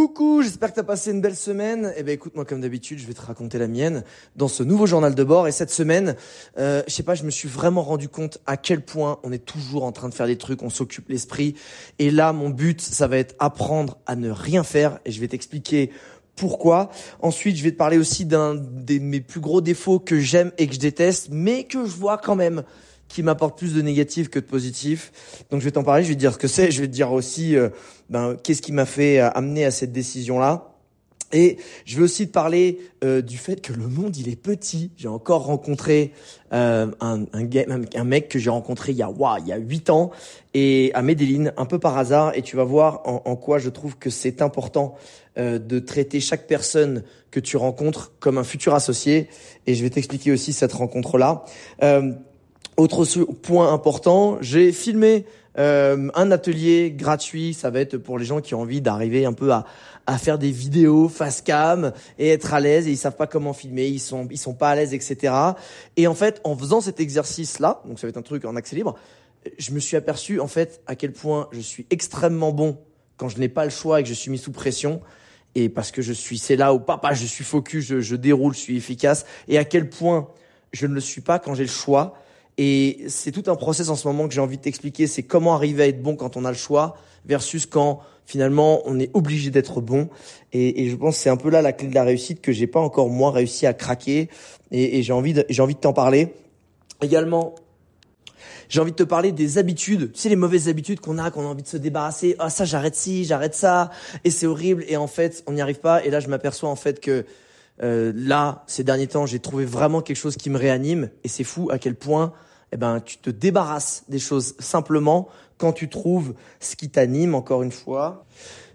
Coucou, j'espère que tu as passé une belle semaine. Eh ben écoute, moi comme d'habitude, je vais te raconter la mienne dans ce nouveau journal de bord. Et cette semaine, euh, je sais pas, je me suis vraiment rendu compte à quel point on est toujours en train de faire des trucs, on s'occupe l'esprit. Et là, mon but, ça va être apprendre à ne rien faire. Et je vais t'expliquer pourquoi. Ensuite, je vais te parler aussi d'un de mes plus gros défauts que j'aime et que je déteste, mais que je vois quand même qui m'apporte plus de négatif que de positif. Donc je vais t'en parler, je vais te dire ce que c'est, je vais te dire aussi euh, ben, qu'est-ce qui m'a fait euh, amener à cette décision-là. Et je vais aussi te parler euh, du fait que le monde il est petit. J'ai encore rencontré euh, un, un, un, mec que j'ai rencontré il y a wow, il y a huit ans et à Medellin un peu par hasard. Et tu vas voir en, en quoi je trouve que c'est important euh, de traiter chaque personne que tu rencontres comme un futur associé. Et je vais t'expliquer aussi cette rencontre là. Autre point important, j'ai filmé euh, un atelier gratuit. Ça va être pour les gens qui ont envie d'arriver un peu à, à faire des vidéos face cam et être à l'aise et ils savent pas comment filmer, ils sont ils sont pas à l'aise, etc. Et en fait, en faisant cet exercice là, donc ça va être un truc en accès libre, je me suis aperçu en fait à quel point je suis extrêmement bon quand je n'ai pas le choix et que je suis mis sous pression et parce que je suis c'est là où papa je suis focus, je, je déroule, je suis efficace et à quel point je ne le suis pas quand j'ai le choix et c'est tout un process en ce moment que j'ai envie de t'expliquer. C'est comment arriver à être bon quand on a le choix versus quand finalement on est obligé d'être bon. Et, je pense que c'est un peu là la clé de la réussite que j'ai pas encore moi réussi à craquer. Et, et j'ai envie de, j'ai envie de t'en parler. Également, j'ai envie de te parler des habitudes, tu sais les mauvaises habitudes qu'on a, qu'on a envie de se débarrasser. Ah ça j'arrête ci, j'arrête ça, et c'est horrible. Et en fait on n'y arrive pas. Et là je m'aperçois en fait que euh, là ces derniers temps j'ai trouvé vraiment quelque chose qui me réanime. Et c'est fou à quel point eh ben, tu te débarrasses des choses simplement quand tu trouves ce qui t'anime, encore une fois.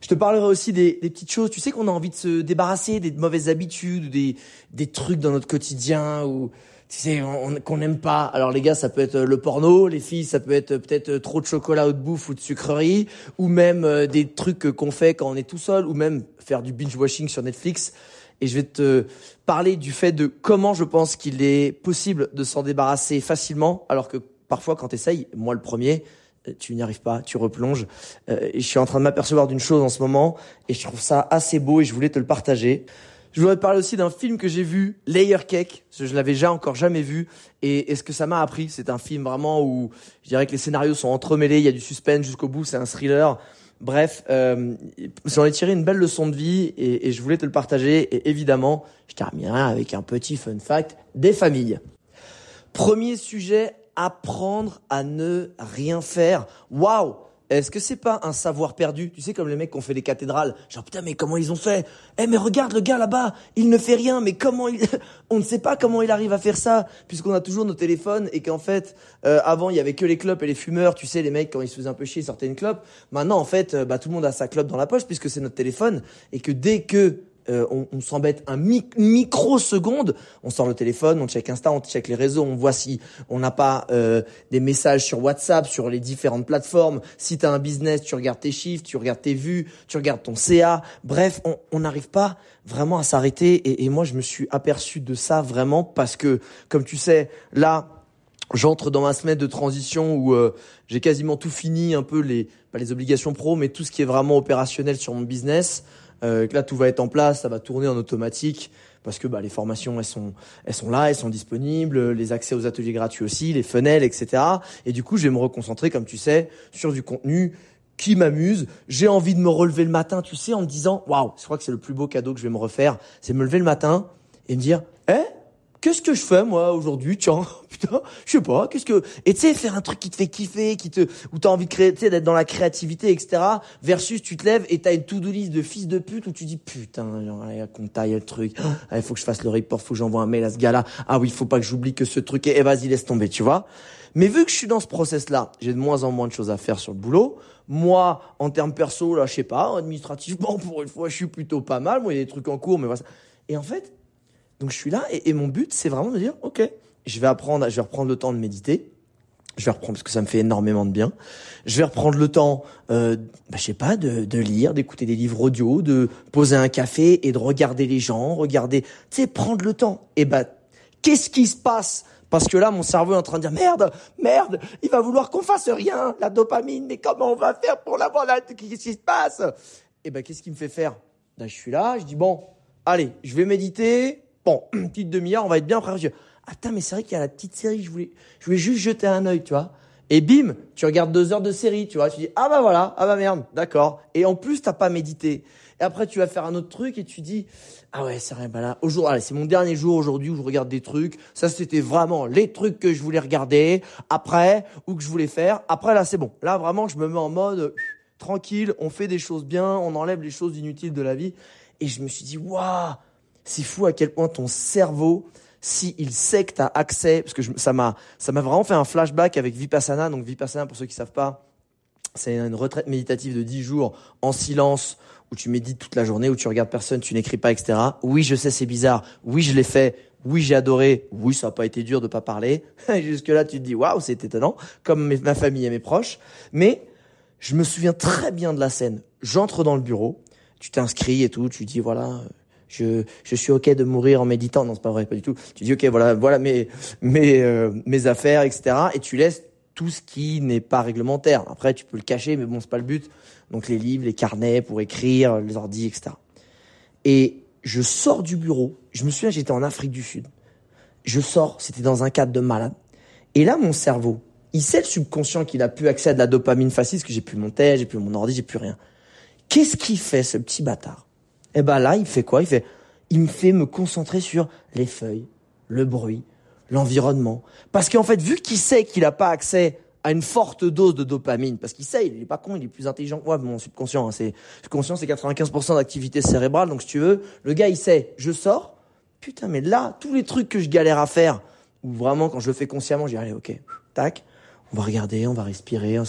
Je te parlerai aussi des, des petites choses. Tu sais qu'on a envie de se débarrasser des mauvaises habitudes, des, des trucs dans notre quotidien ou tu sais qu'on n'aime pas. Alors les gars, ça peut être le porno, les filles, ça peut être peut-être trop de chocolat ou de bouffe ou de sucrerie, ou même euh, des trucs qu'on fait quand on est tout seul, ou même faire du binge watching sur Netflix et je vais te parler du fait de comment je pense qu'il est possible de s'en débarrasser facilement, alors que parfois quand tu essayes, moi le premier, euh, tu n'y arrives pas, tu replonges. Euh, et je suis en train de m'apercevoir d'une chose en ce moment, et je trouve ça assez beau, et je voulais te le partager. Je voudrais te parler aussi d'un film que j'ai vu, Layer Cake. Je l'avais déjà encore jamais vu. Et, et ce que ça m'a appris, c'est un film vraiment où je dirais que les scénarios sont entremêlés, il y a du suspense jusqu'au bout, c'est un thriller. Bref, euh, j'en ai tiré une belle leçon de vie et, et, je voulais te le partager. Et évidemment, je terminerai avec un petit fun fact des familles. Premier sujet, apprendre à ne rien faire. Waouh est-ce que c'est pas un savoir perdu? Tu sais, comme les mecs qui ont fait les cathédrales. Genre, putain, mais comment ils ont fait? Eh, mais regarde le gars là-bas, il ne fait rien, mais comment il... On ne sait pas comment il arrive à faire ça, puisqu'on a toujours nos téléphones et qu'en fait, euh, avant, il y avait que les clopes et les fumeurs. Tu sais, les mecs, quand ils se faisaient un peu chier, ils sortaient une clope. Maintenant, en fait, euh, bah, tout le monde a sa clope dans la poche, puisque c'est notre téléphone. Et que dès que euh, on, on s'embête un microseconde, on sort le téléphone, on check Insta, on check les réseaux, on voit si on n'a pas euh, des messages sur WhatsApp, sur les différentes plateformes. Si tu as un business, tu regardes tes chiffres, tu regardes tes vues, tu regardes ton CA. Bref, on n'arrive pas vraiment à s'arrêter. Et, et moi, je me suis aperçu de ça vraiment parce que, comme tu sais, là, j'entre dans ma semaine de transition où euh, j'ai quasiment tout fini, un peu les pas les obligations pro, mais tout ce qui est vraiment opérationnel sur mon business. Euh, là tout va être en place, ça va tourner en automatique parce que bah, les formations elles sont elles sont là, elles sont disponibles, les accès aux ateliers gratuits aussi, les funnels, etc. Et du coup je vais me reconcentrer comme tu sais sur du contenu qui m'amuse. J'ai envie de me relever le matin, tu sais, en me disant waouh, je crois que c'est le plus beau cadeau que je vais me refaire, c'est me lever le matin et me dire eh qu'est-ce que je fais moi aujourd'hui Tiens, putain, je sais pas, qu'est-ce que et tu sais faire un truc qui te fait kiffer, qui te où t'as envie de créer, tu sais d'être dans la créativité, etc. Versus tu te lèves et t'as une to-do list de fils de pute où tu dis putain, qu'on taille le truc, il faut que je fasse le report, faut que j'envoie un mail à ce gars-là. Ah oui, faut pas que j'oublie que ce truc est, et vas-y laisse tomber, tu vois. Mais vu que je suis dans ce process-là, j'ai de moins en moins de choses à faire sur le boulot. Moi, en termes perso, là, je sais pas, administrativement, pour une fois, je suis plutôt pas mal. Moi, il y a des trucs en cours, mais voilà. Et en fait, donc je suis là et, mon but, c'est vraiment de dire, ok, je vais apprendre, je vais reprendre le temps de méditer. Je vais reprendre parce que ça me fait énormément de bien. Je vais reprendre le temps, euh, bah, je sais pas, de, de lire, d'écouter des livres audio, de poser un café et de regarder les gens, regarder, tu sais, prendre le temps. Et bah, qu'est-ce qui se passe? Parce que là, mon cerveau est en train de dire merde, merde, il va vouloir qu'on fasse rien, la dopamine. Mais comment on va faire pour l'avoir là? Qu'est-ce qui se passe? Et ben, qu'est-ce qui me fait faire? Là, je suis là, je dis bon, allez, je vais méditer. Bon, une petite demi-heure, on va être bien prêt. Attends, mais c'est vrai qu'il y a la petite série, je voulais, je voulais juste jeter un œil, tu vois. Et bim, tu regardes deux heures de série, tu vois. Tu dis ah bah voilà, ah bah merde, d'accord. Et en plus, t'as pas médité. Et après, tu vas faire un autre truc et tu dis ah ouais, c'est vrai, bah là, aujourd'hui, c'est mon dernier jour aujourd'hui où je regarde des trucs. Ça, c'était vraiment les trucs que je voulais regarder après ou que je voulais faire. Après, là, c'est bon. Là, vraiment, je me mets en mode tranquille. On fait des choses bien, on enlève les choses inutiles de la vie. Et je me suis dit waouh c'est fou à quel point ton cerveau, s'il sait que tu as accès, parce que ça m'a ça m'a vraiment fait un flashback avec Vipassana. Donc Vipassana, pour ceux qui savent pas, c'est une retraite méditative de 10 jours en silence où tu médites toute la journée, où tu regardes personne, tu n'écris pas, etc. Oui, je sais, c'est bizarre. Oui, je l'ai fait. Oui, j'ai adoré. Oui, ça n'a pas été dur de pas parler. Jusque là, tu te dis waouh, c'est étonnant, comme ma famille et mes proches. Mais je me souviens très bien de la scène. J'entre dans le bureau, tu t'inscris et tout, tu dis voilà, je, je suis ok de mourir en méditant. Non, c'est pas vrai, pas du tout. Tu dis ok, voilà, voilà mes mes euh, mes affaires, etc. Et tu laisses tout ce qui n'est pas réglementaire. Après, tu peux le cacher, mais bon, c'est pas le but. Donc les livres, les carnets pour écrire, les ordi, etc. Et je sors du bureau. Je me souviens, j'étais en Afrique du Sud. Je sors, c'était dans un cadre de malade. Et là, mon cerveau, il sait le subconscient qu'il a plus accès à de la dopamine facile, parce que j'ai plus mon j'ai plus mon ordi, j'ai plus rien. Qu'est-ce qu'il fait, ce petit bâtard? Et eh ben là, il fait quoi? Il fait, il me fait me concentrer sur les feuilles, le bruit, l'environnement. Parce qu'en fait, vu qu'il sait qu'il n'a pas accès à une forte dose de dopamine, parce qu'il sait, il est pas con, il est plus intelligent que moi, mon subconscient. Hein, c'est subconscient, c'est 95% d'activité cérébrale. Donc si tu veux, le gars, il sait, je sors. Putain, mais là, tous les trucs que je galère à faire, ou vraiment quand je le fais consciemment, j'ai allez, ok, tac on va regarder, on va respirer, on,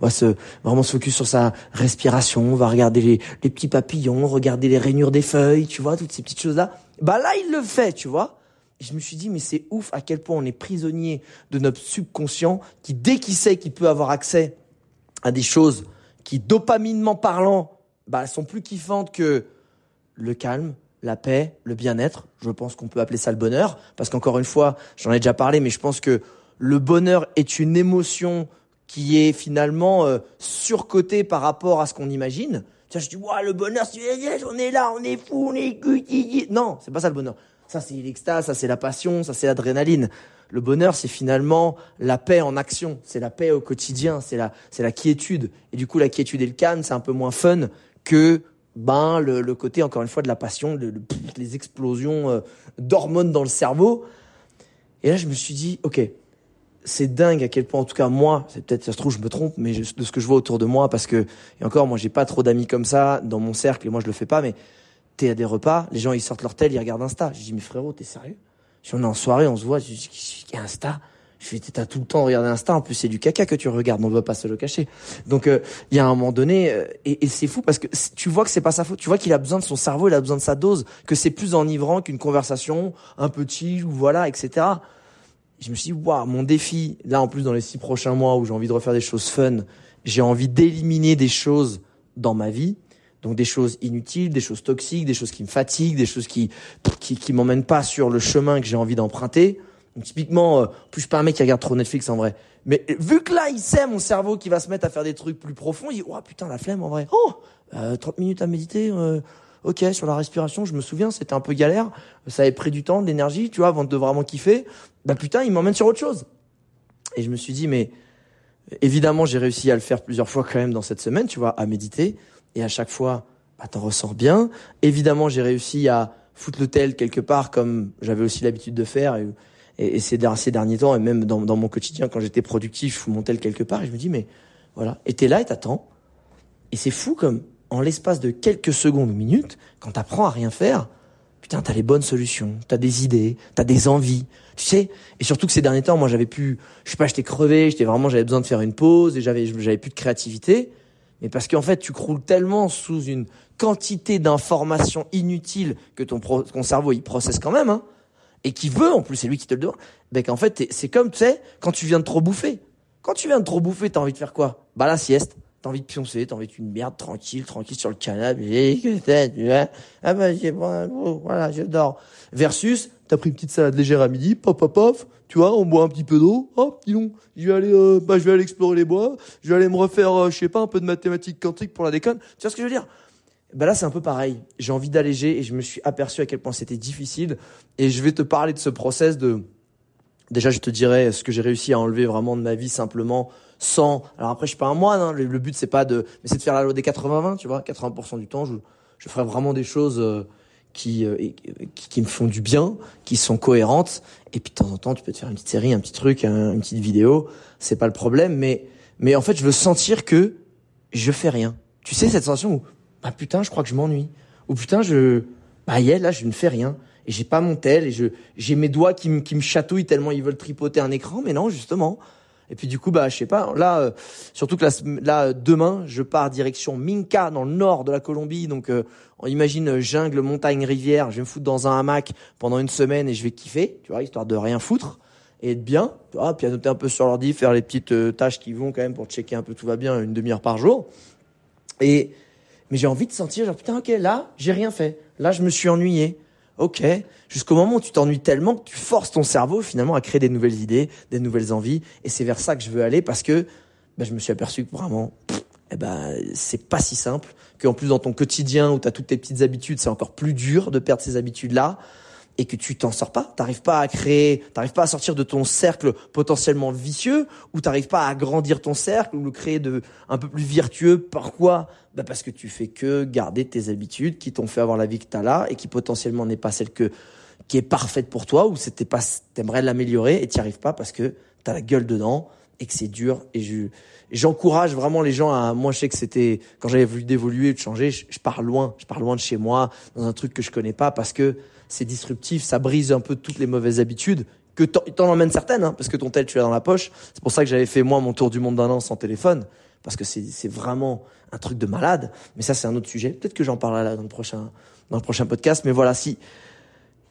va se vraiment se focus sur sa respiration, on va regarder les, les petits papillons, regarder les rainures des feuilles, tu vois, toutes ces petites choses-là. Bah là, il le fait, tu vois. Et je me suis dit, mais c'est ouf à quel point on est prisonnier de notre subconscient qui, dès qu'il sait qu'il peut avoir accès à des choses qui, dopaminement parlant, bah, sont plus kiffantes que le calme, la paix, le bien-être. Je pense qu'on peut appeler ça le bonheur. Parce qu'encore une fois, j'en ai déjà parlé, mais je pense que le bonheur est une émotion qui est finalement euh, surcotée par rapport à ce qu'on imagine. Tu je dis, ouais, le bonheur, on est là, on est fou, on est Non, c'est pas ça le bonheur. Ça, c'est l'extase, ça, c'est la passion, ça, c'est l'adrénaline. Le bonheur, c'est finalement la paix en action. C'est la paix au quotidien. C'est la, c'est la quiétude. Et du coup, la quiétude et le calme, c'est un peu moins fun que, ben, le, le côté, encore une fois, de la passion, les explosions euh, d'hormones dans le cerveau. Et là, je me suis dit, OK, c'est dingue à quel point, en tout cas moi, c'est peut-être ça se trouve je me trompe, mais de ce que je vois autour de moi, parce que et encore moi j'ai pas trop d'amis comme ça dans mon cercle et moi je le fais pas, mais t'es à des repas, les gens ils sortent leur tel, ils regardent Insta. Je dis mais frérot t'es sérieux? Si on est en soirée, on se voit, je dis Insta? Je fais t'as tout le temps regardé Insta, en plus c'est du caca que tu regardes, on veut pas se le cacher. Donc euh, il y a un moment donné euh, et, et c'est fou parce que tu vois que c'est pas sa faute, tu vois qu'il a besoin de son cerveau, il a besoin de sa dose, que c'est plus enivrant qu'une conversation un petit ou voilà etc je me suis dit, waouh, mon défi, là en plus dans les six prochains mois où j'ai envie de refaire des choses fun, j'ai envie d'éliminer des choses dans ma vie. Donc des choses inutiles, des choses toxiques, des choses qui me fatiguent, des choses qui qui, qui m'emmènent pas sur le chemin que j'ai envie d'emprunter. Donc typiquement, euh, plus je suis pas un mec qui regarde trop Netflix en vrai. Mais vu que là, il sait mon cerveau qui va se mettre à faire des trucs plus profonds, il dit, oh putain, la flemme en vrai. Oh, euh, 30 minutes à méditer, euh, ok, sur la respiration, je me souviens, c'était un peu galère, ça avait pris du temps, de l'énergie, tu vois, avant de vraiment kiffer. Bah putain, il m'emmène sur autre chose. Et je me suis dit, mais évidemment, j'ai réussi à le faire plusieurs fois quand même dans cette semaine, tu vois, à méditer. Et à chaque fois, bah, t'en ressors bien. Évidemment, j'ai réussi à foutre le tel quelque part comme j'avais aussi l'habitude de faire et, et, ces, derniers temps et même dans, dans mon quotidien quand j'étais productif, je fous mon tel quelque part et je me dis mais voilà, et t'es là et t'attends et c'est fou comme en l'espace de quelques secondes ou minutes, quand t'apprends à rien faire, putain, t'as les bonnes solutions, t'as des idées, t'as des envies, tu sais. Et surtout que ces derniers temps, moi, j'avais pu, je sais pas, j'étais crevé, j'étais vraiment, j'avais besoin de faire une pause et j'avais, j'avais plus de créativité. Mais parce qu'en fait, tu croules tellement sous une quantité d'informations inutiles que ton, ton cerveau, il processe quand même, hein, et qui veut, en plus, c'est lui qui te le donne, ben qu'en fait, c'est comme, tu sais, quand tu viens de trop bouffer. Quand tu viens de trop bouffer, t'as envie de faire quoi? Bah, la sieste. T'as envie de pioncer, t'as envie d'une merde tranquille, tranquille sur le canapé. Ah bah j'ai bon, voilà, je dors. Versus, t'as pris une petite salade légère à midi, pop pop pop, tu vois, on boit un petit peu d'eau. Hop, dis donc, je vais aller, euh, bah je vais aller explorer les bois, je vais aller me refaire, euh, je sais pas, un peu de mathématiques quantiques pour la déconne. Tu vois ce que je veux dire? Bah là, c'est un peu pareil. J'ai envie d'alléger et je me suis aperçu à quel point c'était difficile. Et je vais te parler de ce process de. Déjà, je te dirais ce que j'ai réussi à enlever vraiment de ma vie simplement sans. Alors après, je suis pas un moine. Hein, le, but c'est pas de, mais c'est de faire la loi des 80-20. Tu vois, 80% du temps, je, je ferai vraiment des choses euh, qui, euh, qui, qui me font du bien, qui sont cohérentes. Et puis de temps en temps, tu peux te faire une petite série, un petit truc, une petite vidéo. C'est pas le problème, mais mais en fait, je veux sentir que je fais rien. Tu sais cette sensation où bah putain, je crois que je m'ennuie. Ou putain, je bah yeah, là, je ne fais rien et j'ai pas mon tel et je j'ai mes doigts qui me qui me chatouillent tellement ils veulent tripoter un écran mais non justement et puis du coup, bah, je sais pas. Là, euh, surtout que là, demain, je pars direction Minka, dans le nord de la Colombie. Donc, euh, on imagine euh, jungle, montagne, rivière. Je vais me foutre dans un hamac pendant une semaine et je vais kiffer, tu vois, histoire de rien foutre et être bien. Tu vois, puis un peu sur l'ordi, faire les petites tâches qui vont quand même pour checker un peu tout va bien, une demi-heure par jour. Et mais j'ai envie de sentir genre putain, ok, là, j'ai rien fait. Là, je me suis ennuyé. Ok. Jusqu'au moment où tu t'ennuies tellement que tu forces ton cerveau finalement à créer des nouvelles idées, des nouvelles envies. Et c'est vers ça que je veux aller parce que ben, je me suis aperçu que vraiment, eh ben, c'est pas si simple. Qu'en plus dans ton quotidien où tu as toutes tes petites habitudes, c'est encore plus dur de perdre ces habitudes-là et que tu t'en sors pas, t'arrives pas à créer, t'arrives pas à sortir de ton cercle potentiellement vicieux, ou t'arrives pas à agrandir ton cercle ou le créer de un peu plus vertueux. Pourquoi? Bah parce que tu fais que garder tes habitudes qui t'ont fait avoir la vie que t'as là et qui potentiellement n'est pas celle que qui est parfaite pour toi ou c'était pas t'aimerais l'améliorer et t'y arrives pas parce que t'as la gueule dedans et que c'est dur et je j'encourage vraiment les gens à moi je sais que c'était quand j'avais voulu d'évoluer de changer je, je pars loin je pars loin de chez moi dans un truc que je connais pas parce que c'est disruptif, ça brise un peu toutes les mauvaises habitudes que t'en emmènes certaines, hein, parce que ton tel tu l'as dans la poche. C'est pour ça que j'avais fait moi mon tour du monde d'un an sans téléphone, parce que c'est vraiment un truc de malade. Mais ça c'est un autre sujet. Peut-être que j'en parlerai dans le prochain dans le prochain podcast. Mais voilà, si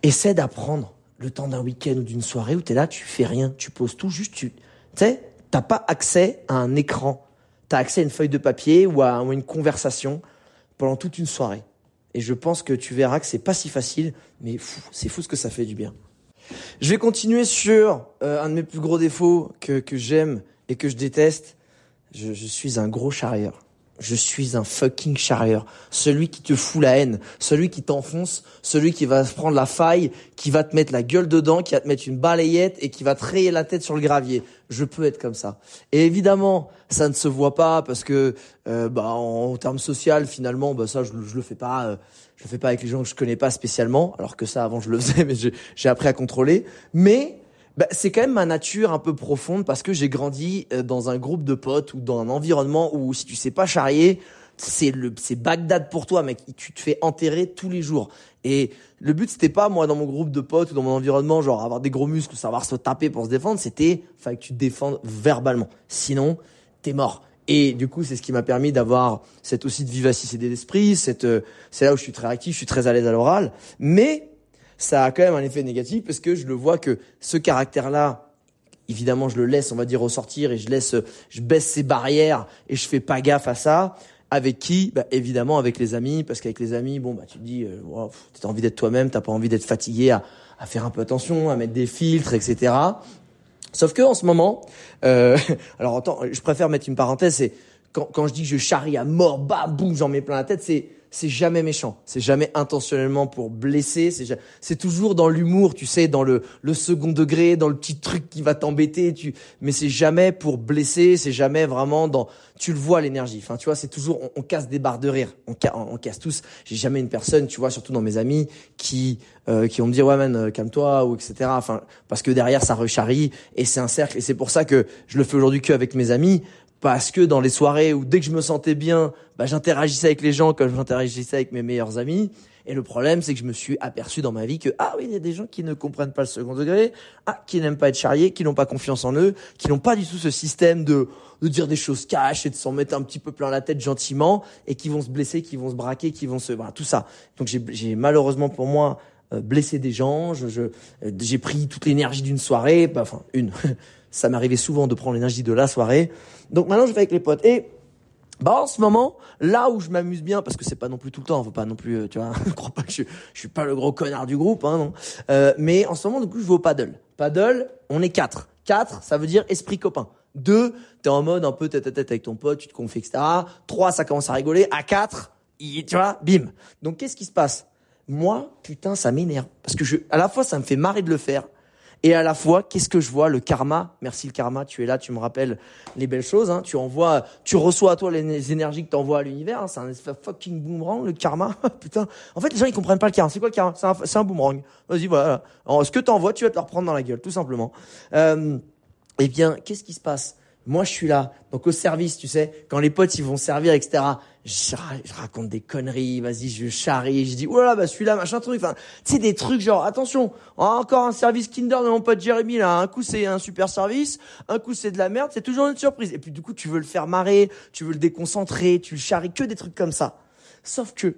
essaie d'apprendre le temps d'un week-end ou d'une soirée où t'es là, tu fais rien, tu poses tout, juste tu, tu sais, t'as pas accès à un écran, t'as accès à une feuille de papier ou à une conversation pendant toute une soirée. Et je pense que tu verras que c'est pas si facile, mais c'est fou ce que ça fait du bien. Je vais continuer sur euh, un de mes plus gros défauts que, que j'aime et que je déteste. Je, je suis un gros charrieur je suis un fucking charrieur. Celui qui te fout la haine, celui qui t'enfonce, celui qui va prendre la faille, qui va te mettre la gueule dedans, qui va te mettre une balayette et qui va te rayer la tête sur le gravier. Je peux être comme ça. Et évidemment, ça ne se voit pas parce que, euh, bah, en, termes social, finalement, bah ça, je, je le fais pas. Euh, je le fais pas avec les gens que je connais pas spécialement, alors que ça, avant, je le faisais, mais j'ai appris à contrôler. Mais bah, c'est quand même ma nature un peu profonde parce que j'ai grandi euh, dans un groupe de potes ou dans un environnement où si tu sais pas charrier, c'est le c'est Bagdad pour toi mec, tu te fais enterrer tous les jours. Et le but c'était pas moi dans mon groupe de potes ou dans mon environnement genre avoir des gros muscles, savoir se taper pour se défendre, c'était fallait que tu te défendes verbalement. Sinon, t'es mort. Et du coup, c'est ce qui m'a permis d'avoir cette aussi de vivacité d'esprit, cette euh, c'est là où je suis très actif, je suis très à l'aise à l'oral, mais ça a quand même un effet négatif parce que je le vois que ce caractère-là, évidemment, je le laisse, on va dire, ressortir et je laisse, je baisse ses barrières et je fais pas gaffe à ça. Avec qui? Bah, Évidemment, avec les amis, parce qu'avec les amis, bon, bah, tu dis, euh, wow, t'as envie d'être toi-même, t'as pas envie d'être fatigué, à, à faire un peu attention, à mettre des filtres, etc. Sauf que en ce moment, euh, alors attends, je préfère mettre une parenthèse, c'est quand, quand je dis que je charrie à mort, bam, boum, j'en mets plein la tête, c'est c'est jamais méchant, c'est jamais intentionnellement pour blesser, c'est c'est toujours dans l'humour, tu sais, dans le le second degré, dans le petit truc qui va t'embêter, tu mais c'est jamais pour blesser, c'est jamais vraiment dans tu le vois l'énergie. Enfin, tu vois, c'est toujours on, casse des barres de rire, on, on, casse tous. J'ai jamais une personne, tu vois, surtout dans mes amis qui euh, qui vont me dire ouais man, euh, calme-toi ou etc. Enfin, parce que derrière ça recharrie et c'est un cercle et c'est pour ça que je le fais aujourd'hui que avec mes amis parce que dans les soirées où dès que je me sentais bien, bah, j'interagissais avec les gens comme j'interagissais avec mes meilleurs amis. Et le problème, c'est que je me suis aperçu dans ma vie que, ah oui, il y a des gens qui ne comprennent pas le second degré, ah, qui n'aiment pas être charriés, qui n'ont pas confiance en eux, qui n'ont pas du tout ce système de, de dire des choses cash et de s'en mettre un petit peu plein la tête gentiment et qui vont se blesser, qui vont se braquer, qui vont se, voilà, tout ça. Donc j'ai malheureusement pour moi, euh, blessé des gens, je, euh, j'ai pris toute l'énergie d'une soirée, bah, enfin, une. ça m'arrivait souvent de prendre l'énergie de la soirée. Donc maintenant, je vais avec les potes. Et bah en ce moment, là où je m'amuse bien, parce que c'est pas non plus tout le temps, faut pas non plus, euh, tu vois, crois pas que je, je suis pas le gros connard du groupe, hein, non. Euh, mais en ce moment, du coup, je vais au paddle. Paddle, on est quatre. Quatre, ça veut dire esprit copain. Deux, t'es en mode un peu tête à tête avec ton pote, tu te confies, etc. Trois, ça commence à rigoler. À quatre, tu vois, bim. Donc qu'est-ce qui se passe? Moi, putain, ça m'énerve parce que je, à la fois, ça me fait marrer de le faire et à la fois, qu'est-ce que je vois? Le karma. Merci le karma, tu es là, tu me rappelles les belles choses. Hein. Tu envoies, tu reçois à toi les énergies que tu envoies à l'univers. Hein. C'est un fucking boomerang, le karma. Putain. En fait, les gens, ils comprennent pas le karma. C'est quoi le karma? C'est un, un, boomerang. Vas-y, voilà. Alors, ce que tu envoies, tu vas te le reprendre dans la gueule, tout simplement. Euh, eh bien, qu'est-ce qui se passe? Moi, je suis là, donc au service, tu sais, quand les potes ils vont servir, etc. Je, raconte des conneries, vas-y, je charrie, je dis, là, bah celui-là, machin truc. Enfin, tu sais, des trucs genre, attention, encore un service Kinder de mon pote Jérémy là. Un coup c'est un super service, un coup c'est de la merde, c'est toujours une surprise. Et puis du coup, tu veux le faire marrer, tu veux le déconcentrer, tu le charries, que des trucs comme ça. Sauf que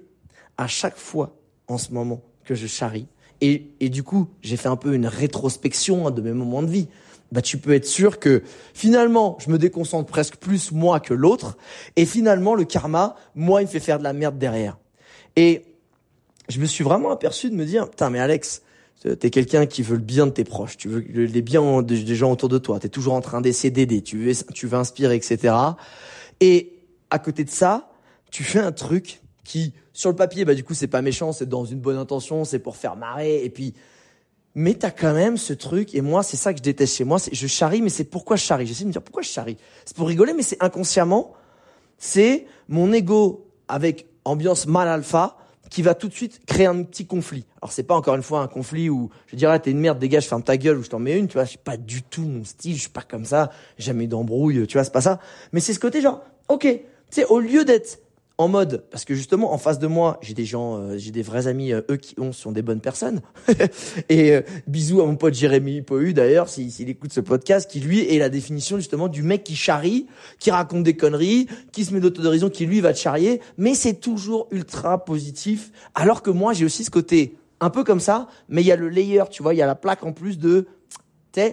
à chaque fois, en ce moment, que je charrie, et, et du coup, j'ai fait un peu une rétrospection hein, de mes moments de vie bah tu peux être sûr que finalement je me déconcentre presque plus moi que l'autre et finalement le karma moi il me fait faire de la merde derrière. Et je me suis vraiment aperçu de me dire putain mais Alex t'es quelqu'un qui veut le bien de tes proches tu veux les biens des gens autour de toi t'es toujours en train d'essayer d'aider tu veux tu veux inspirer etc et à côté de ça tu fais un truc qui sur le papier bah du coup c'est pas méchant c'est dans une bonne intention c'est pour faire marrer et puis mais t'as quand même ce truc, et moi, c'est ça que je déteste chez moi, c'est je charrie, mais c'est pourquoi je charrie? J'essaie de me dire pourquoi je charrie? C'est pour rigoler, mais c'est inconsciemment, c'est mon ego avec ambiance mal alpha qui va tout de suite créer un petit conflit. Alors c'est pas encore une fois un conflit où je dirais t'es une merde, dégage, ferme ta gueule ou je t'en mets une, tu vois, c'est pas du tout mon style, je suis pas comme ça, jamais d'embrouille, tu vois, c'est pas ça. Mais c'est ce côté genre, ok, tu sais, au lieu d'être en mode parce que justement en face de moi j'ai des gens euh, j'ai des vrais amis euh, eux qui ont sont des bonnes personnes. Et euh, bisous à mon pote Jérémy Pohu d'ailleurs s'il écoute ce podcast qui lui est la définition justement du mec qui charrie qui raconte des conneries qui se met d'autodérision qui lui va te charrier. Mais c'est toujours ultra positif. Alors que moi j'ai aussi ce côté un peu comme ça mais il y a le layer tu vois il y a la plaque en plus de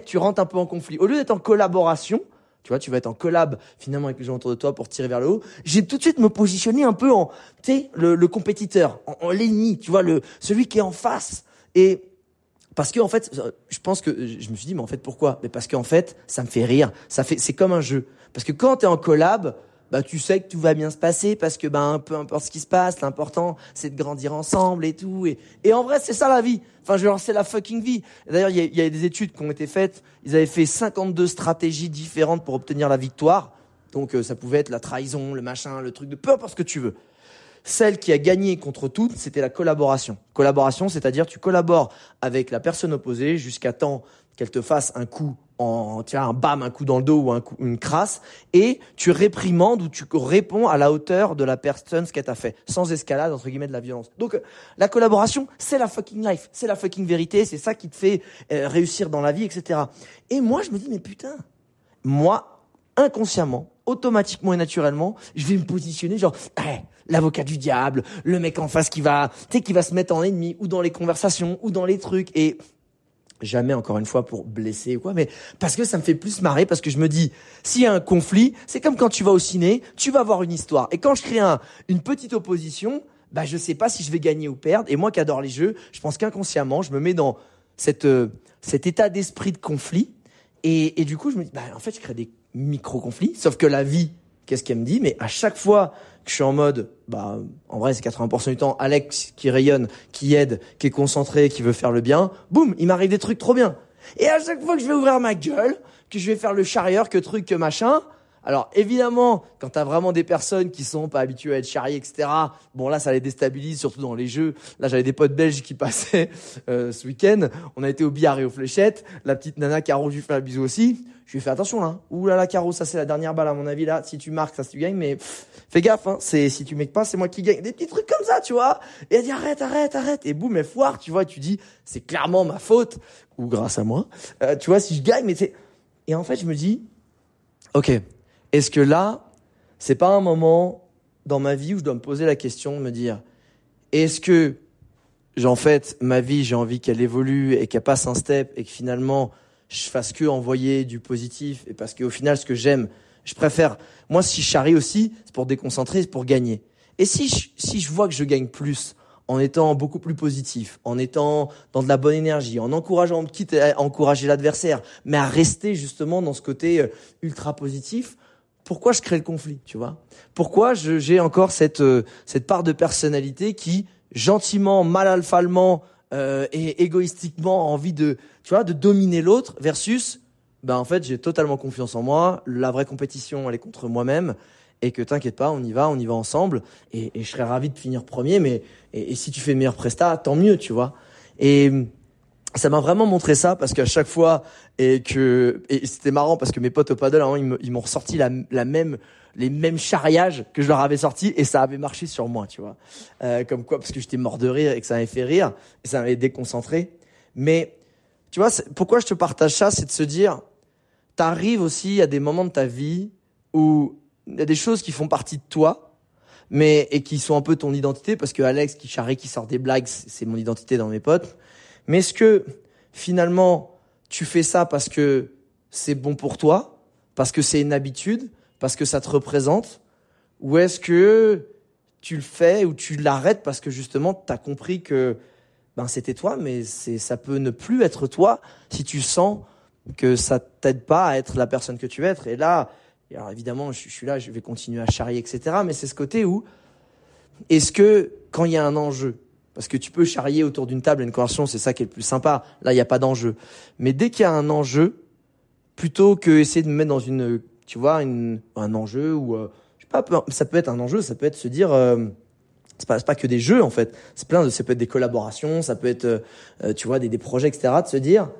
tu rentres un peu en conflit. Au lieu d'être en collaboration tu vois, tu vas être en collab finalement avec les gens autour de toi pour tirer vers le haut. J'ai tout de suite me positionner un peu en, tu sais, le, le, compétiteur, en, en l'ennemi, tu vois, le celui qui est en face. Et parce que en fait, je pense que je me suis dit, mais en fait, pourquoi? Mais parce qu'en fait, ça me fait rire. Ça fait, c'est comme un jeu. Parce que quand tu es en collab, bah tu sais que tout va bien se passer parce que ben peu importe ce qui se passe, l'important c'est de grandir ensemble et tout. Et, et en vrai c'est ça la vie. Enfin je c'est la fucking vie. D'ailleurs il y a, y a des études qui ont été faites. Ils avaient fait 52 stratégies différentes pour obtenir la victoire. Donc euh, ça pouvait être la trahison, le machin, le truc de peu importe ce que tu veux. Celle qui a gagné contre toutes, c'était la collaboration. Collaboration, c'est-à-dire tu collabores avec la personne opposée jusqu'à temps qu'elle te fasse un coup en tu un bam, un coup dans le dos ou un coup, une crasse, et tu réprimandes ou tu réponds à la hauteur de la personne ce qu'elle t'a fait, sans escalade entre guillemets de la violence. Donc la collaboration, c'est la fucking life, c'est la fucking vérité, c'est ça qui te fait euh, réussir dans la vie, etc. Et moi je me dis mais putain, moi inconsciemment, automatiquement et naturellement, je vais me positionner genre hey, l'avocat du diable, le mec en face qui va, tu sais, qui va se mettre en ennemi ou dans les conversations ou dans les trucs et jamais encore une fois pour blesser ou quoi, mais parce que ça me fait plus marrer, parce que je me dis, s'il y a un conflit, c'est comme quand tu vas au ciné, tu vas voir une histoire. Et quand je crée un, une petite opposition, bah je sais pas si je vais gagner ou perdre. Et moi qui adore les jeux, je pense qu'inconsciemment, je me mets dans cette, euh, cet état d'esprit de conflit. Et, et du coup, je me dis, bah en fait, je crée des micro-conflits, sauf que la vie, qu'est-ce qu'elle me dit, mais à chaque fois que je suis en mode, bah, en vrai, c'est 80% du temps, Alex qui rayonne, qui aide, qui est concentré, qui veut faire le bien, boum, il m'arrive des trucs trop bien. Et à chaque fois que je vais ouvrir ma gueule, que je vais faire le charrieur, que truc, que machin, alors évidemment, quand t'as vraiment des personnes qui sont pas habituées à être charriées, etc. Bon là, ça les déstabilise, surtout dans les jeux. Là, j'avais des potes belges qui passaient euh, ce week-end. On a été au billard et aux fléchettes. La petite nana Caro, je lui fais un bisou aussi. Je lui ai fait attention là. Ouh là là, Caro, ça c'est la dernière balle à mon avis là. Si tu marques, ça tu gagnes, mais fais gaffe. Hein. C'est si tu mets pas, c'est moi qui gagne. Des petits trucs comme ça, tu vois. Et elle dit arrête, arrête, arrête. Et boum, elle foire, tu vois. Et tu dis c'est clairement ma faute ou grâce à moi. Euh, tu vois, si je gagne, mais c'est. Et en fait, je me dis, ok, est-ce que là, c'est pas un moment dans ma vie où je dois me poser la question de me dire, est-ce que, en fait, ma vie, j'ai envie qu'elle évolue et qu'elle passe un step et que finalement, je fasse que envoyer du positif et parce qu'au final, ce que j'aime, je préfère, moi, si je charrie aussi, c'est pour déconcentrer, c'est pour gagner. Et si je, si je vois que je gagne plus en étant beaucoup plus positif, en étant dans de la bonne énergie, en encourageant, quitte à encourager l'adversaire, mais à rester justement dans ce côté euh, ultra positif, pourquoi je crée le conflit, tu vois? Pourquoi j'ai encore cette euh, cette part de personnalité qui gentiment, mal alphalement euh, et égoïstiquement envie de tu vois de dominer l'autre versus ben en fait j'ai totalement confiance en moi. La vraie compétition elle est contre moi-même et que t'inquiète pas, on y va, on y va ensemble et, et je serais ravi de finir premier. Mais et, et si tu fais meilleur prestat, tant mieux, tu vois. Et ça m'a vraiment montré ça parce qu'à chaque fois et que et c'était marrant parce que mes potes au paddle hein, ils m'ont ressorti la, la, même les mêmes charriages que je leur avais sorti et ça avait marché sur moi tu vois. Euh, comme quoi parce que j'étais mort de rire et que ça m'avait fait rire et ça m'avait déconcentré. Mais tu vois pourquoi je te partage ça c'est de se dire t'arrives aussi à des moments de ta vie où il y a des choses qui font partie de toi mais et qui sont un peu ton identité parce que Alex qui charrie qui sort des blagues c'est mon identité dans mes potes mais est-ce que finalement tu fais ça parce que c'est bon pour toi, parce que c'est une habitude, parce que ça te représente, ou est-ce que tu le fais ou tu l'arrêtes parce que justement tu as compris que ben c'était toi, mais ça peut ne plus être toi si tu sens que ça t'aide pas à être la personne que tu veux être? Et là, alors évidemment, je, je suis là, je vais continuer à charrier, etc. Mais c'est ce côté où est-ce que quand il y a un enjeu, parce que tu peux charrier autour d'une table une conversation, c'est ça qui est le plus sympa. Là, il n'y a pas d'enjeu. Mais dès qu'il y a un enjeu, plutôt que essayer de me mettre dans une, tu vois, un enjeu ou, euh, je sais pas, ça peut être un enjeu, ça peut être se dire, euh, c'est pas, que des jeux en fait. C'est plein de, ça peut être des collaborations, ça peut être, euh, tu vois, des, des projets, etc. De se dire,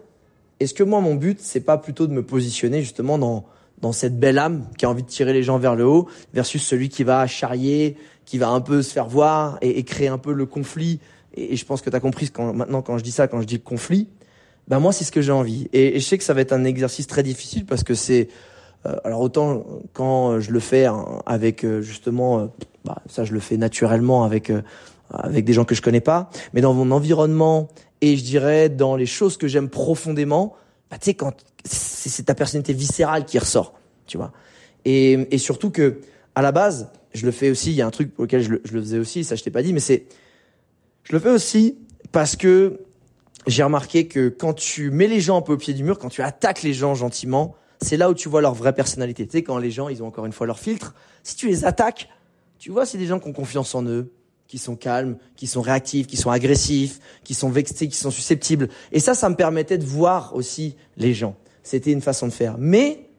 est-ce que moi mon but c'est pas plutôt de me positionner justement dans dans cette belle âme qui a envie de tirer les gens vers le haut versus celui qui va charrier, qui va un peu se faire voir et, créer un peu le conflit. Et, je pense que tu as compris quand, maintenant quand je dis ça, quand je dis conflit, ben moi c'est ce que j'ai envie. Et, je sais que ça va être un exercice très difficile parce que c'est euh, alors autant quand je le fais hein, avec euh, justement, euh, bah, ça je le fais naturellement avec avec des gens que je connais pas, mais dans mon environnement et je dirais dans les choses que j'aime profondément, bah tu sais quand c'est ta personnalité viscérale qui ressort, tu vois. Et, et surtout que à la base, je le fais aussi, il y a un truc pour lequel je le, je le faisais aussi, ça je t'ai pas dit, mais c'est, je le fais aussi parce que j'ai remarqué que quand tu mets les gens un peu au pied du mur, quand tu attaques les gens gentiment, c'est là où tu vois leur vraie personnalité. Tu sais, quand les gens, ils ont encore une fois leur filtre, si tu les attaques, tu vois, c'est des gens qui ont confiance en eux, qui sont calmes, qui sont réactifs, qui sont agressifs, qui sont vexés, qui sont susceptibles. Et ça, ça me permettait de voir aussi les gens. C'était une façon de faire. Mais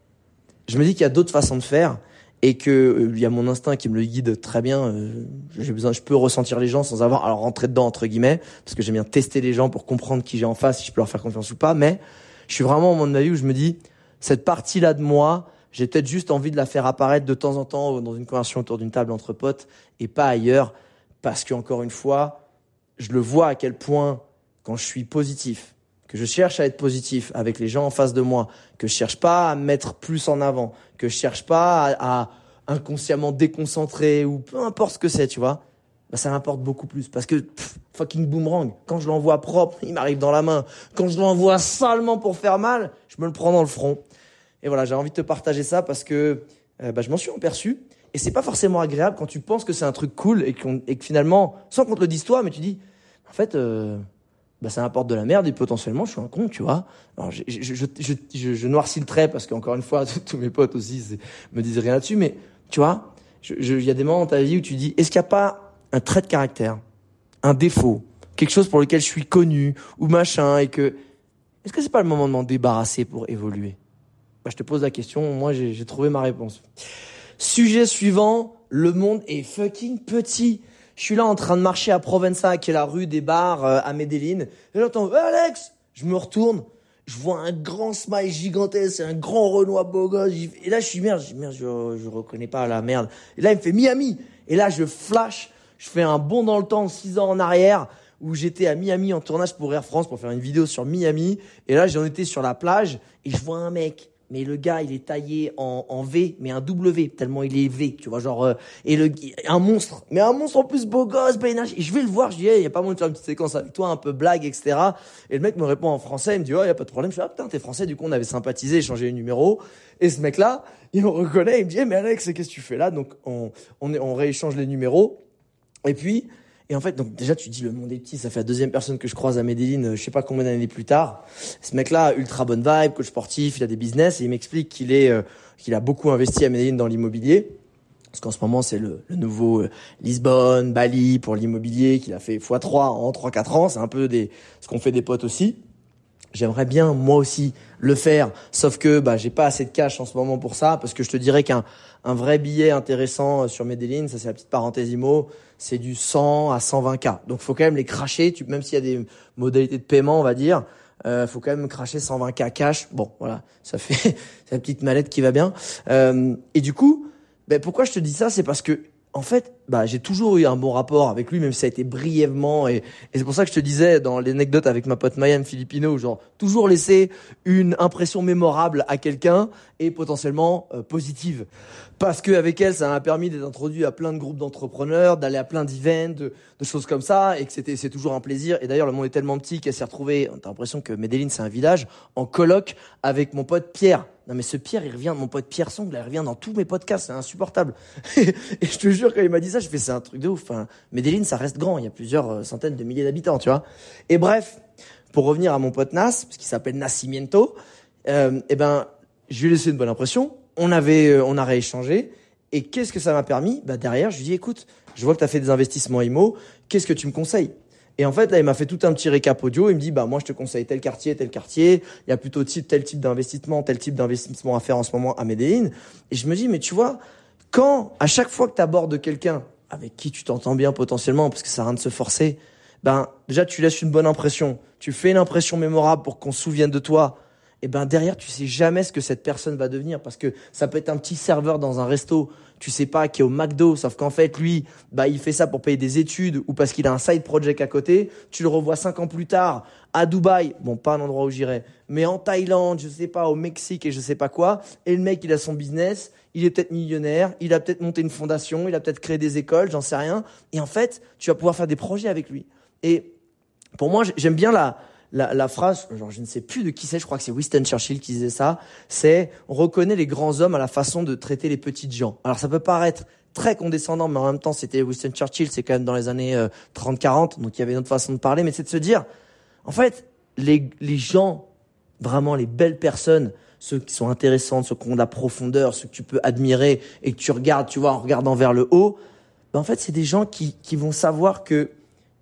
je me dis qu'il y a d'autres façons de faire et que euh, y a mon instinct qui me le guide très bien. Euh, j'ai besoin, je peux ressentir les gens sans avoir alors rentrer dedans entre guillemets, parce que j'aime bien tester les gens pour comprendre qui j'ai en face, si je peux leur faire confiance ou pas. Mais je suis vraiment au moment de ma vie où je me dis cette partie-là de moi, j'ai peut-être juste envie de la faire apparaître de temps en temps dans une conversation autour d'une table entre potes et pas ailleurs, parce que encore une fois, je le vois à quel point quand je suis positif, que je cherche à être positif avec les gens en face de moi, que je cherche pas à mettre plus en avant, que je cherche pas à, inconsciemment déconcentrer ou peu importe ce que c'est, tu vois, bah ça m'importe beaucoup plus parce que fucking boomerang, quand je l'envoie propre, il m'arrive dans la main. Quand je l'envoie salement pour faire mal, je me le prends dans le front. Et voilà, j'ai envie de te partager ça parce que euh, bah, je m'en suis aperçu et c'est pas forcément agréable quand tu penses que c'est un truc cool et, et que finalement, sans qu'on te le dise toi, mais tu dis, en fait, euh, bah ça m'apporte de la merde et potentiellement je suis un con, tu vois. Alors je, je, je, je, je noircis le trait parce qu'encore une fois tous mes potes aussi me disent rien là-dessus, mais Tu vois, il y a des moments dans ta vie où tu dis, est-ce qu'il n'y a pas un trait de caractère, un défaut, quelque chose pour lequel je suis connu ou machin et que, est-ce que c'est pas le moment de m'en débarrasser pour évoluer? Bah, je te pose la question, moi j'ai trouvé ma réponse. Sujet suivant, le monde est fucking petit. Je suis là en train de marcher à Provenza, qui est la rue des bars euh, à Medellin. Et j'entends, Alex? Je me retourne, je vois un grand smile gigantesque, un grand Renoir beau gosse. Et là, je suis merde, je, merde, je, je reconnais pas la merde. Et là, il me fait Miami. Et là, je flash, je fais un bond dans le temps, six ans en arrière, où j'étais à Miami en tournage pour Air France pour faire une vidéo sur Miami. Et là, j'en étais sur la plage et je vois un mec mais le gars il est taillé en, en V mais un W tellement il est V tu vois genre euh, et le un monstre. Mais un monstre en plus beau gosse ben et je vais le voir je dis il y a pas moyen de faire une petite séquence avec toi un peu blague etc et le mec me répond en français il me dit oh y a pas de problème. Je dis ah putain t'es français du coup on avait sympathisé échangé les numéros. Et ce mec là il me reconnaît il me dit eh, mais Alex qu'est-ce que tu fais là? Donc on on, on rééchange les numéros. Et puis et en fait, donc déjà, tu dis le monde est petit. Ça fait la deuxième personne que je croise à Medellin, euh, je sais pas combien d'années plus tard. Ce mec-là, ultra bonne vibe, coach sportif, il a des business et il m'explique qu'il est, euh, qu'il a beaucoup investi à Medellin dans l'immobilier. Parce qu'en ce moment, c'est le, le, nouveau euh, Lisbonne, Bali pour l'immobilier qu'il a fait x3 en 3-4 ans. C'est un peu des, ce qu'on fait des potes aussi. J'aimerais bien moi aussi le faire, sauf que bah j'ai pas assez de cash en ce moment pour ça, parce que je te dirais qu'un un vrai billet intéressant sur Medellin, ça c'est la petite parenthèse IMO, c'est du 100 à 120K. Donc faut quand même les cracher, tu, même s'il y a des modalités de paiement, on va dire, euh, faut quand même cracher 120K cash. Bon, voilà, ça fait la petite mallette qui va bien. Euh, et du coup, ben, pourquoi je te dis ça? C'est parce que en fait, bah, j'ai toujours eu un bon rapport avec lui, même si ça a été brièvement. Et, c'est pour ça que je te disais dans l'anecdote avec ma pote Mayan Filipino, genre toujours laisser une impression mémorable à quelqu'un et potentiellement euh, positive. Parce qu'avec elle, ça m'a permis d'être introduit à plein de groupes d'entrepreneurs, d'aller à plein d'events, de, de, choses comme ça, et que c'était c'est toujours un plaisir. Et d'ailleurs, le monde est tellement petit qu'elle s'est retrouvée. T'as l'impression que Medellin c'est un village en colloque avec mon pote Pierre. Non mais ce Pierre, il revient, mon pote Pierre Song, il revient dans tous mes podcasts, c'est insupportable. et je te jure, quand il m'a dit ça, je fais c'est un truc de ouf. Enfin, Medellin, ça reste grand, il y a plusieurs euh, centaines de milliers d'habitants, tu vois. Et bref, pour revenir à mon pote Nas, qu'il s'appelle Nascimiento, euh, eh ben, je lui ai laissé une bonne impression. On avait, euh, on a rééchangé. Et qu'est-ce que ça m'a permis? Bah derrière, je lui dis écoute, je vois que tu as fait des investissements IMO, qu'est-ce que tu me conseilles? Et en fait, là, il m'a fait tout un petit récap audio. Il me dit, bah, moi, je te conseille tel quartier, tel quartier. Il y a plutôt tel type d'investissement, tel type d'investissement à faire en ce moment à Medellin. Et je me dis, mais tu vois, quand, à chaque fois que tu abordes quelqu'un avec qui tu t'entends bien potentiellement, parce que ça rien de se forcer, ben, déjà, tu laisses une bonne impression. Tu fais une impression mémorable pour qu'on se souvienne de toi et ben derrière tu sais jamais ce que cette personne va devenir parce que ça peut être un petit serveur dans un resto, tu sais pas qui est au McDo, sauf qu'en fait lui, bah il fait ça pour payer des études ou parce qu'il a un side project à côté. Tu le revois cinq ans plus tard à Dubaï, bon pas un endroit où j'irais, mais en Thaïlande, je sais pas, au Mexique et je sais pas quoi. Et le mec il a son business, il est peut-être millionnaire, il a peut-être monté une fondation, il a peut-être créé des écoles, j'en sais rien. Et en fait, tu vas pouvoir faire des projets avec lui. Et pour moi, j'aime bien la la, phrase, genre je ne sais plus de qui c'est, je crois que c'est Winston Churchill qui disait ça, c'est on reconnaît les grands hommes à la façon de traiter les petites gens. Alors ça peut paraître très condescendant, mais en même temps c'était Winston Churchill, c'est quand même dans les années 30-40, euh, donc il y avait une autre façon de parler, mais c'est de se dire, en fait, les, les gens, vraiment les belles personnes, ceux qui sont intéressantes, ceux qui ont de la profondeur, ceux que tu peux admirer et que tu regardes, tu vois, en regardant vers le haut, ben en fait c'est des gens qui, qui vont savoir que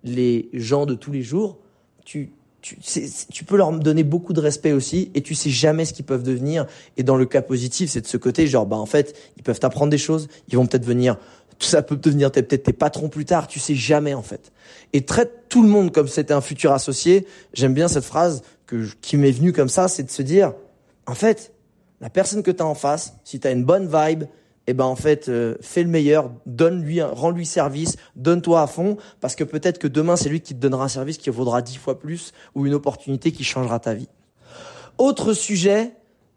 les gens de tous les jours, tu, tu, tu peux leur donner beaucoup de respect aussi et tu sais jamais ce qu'ils peuvent devenir. Et dans le cas positif, c'est de ce côté, genre, bah, en fait, ils peuvent t'apprendre des choses, ils vont peut-être venir, ça peut devenir peut-être tes patrons plus tard, tu sais jamais, en fait. Et traite tout le monde comme c'était un futur associé. J'aime bien cette phrase que, qui m'est venue comme ça, c'est de se dire, en fait, la personne que tu as en face, si tu as une bonne vibe, eh ben en fait, euh, fais le meilleur, donne-lui, rends-lui service, donne-toi à fond, parce que peut-être que demain c'est lui qui te donnera un service qui vaudra dix fois plus ou une opportunité qui changera ta vie. Autre sujet,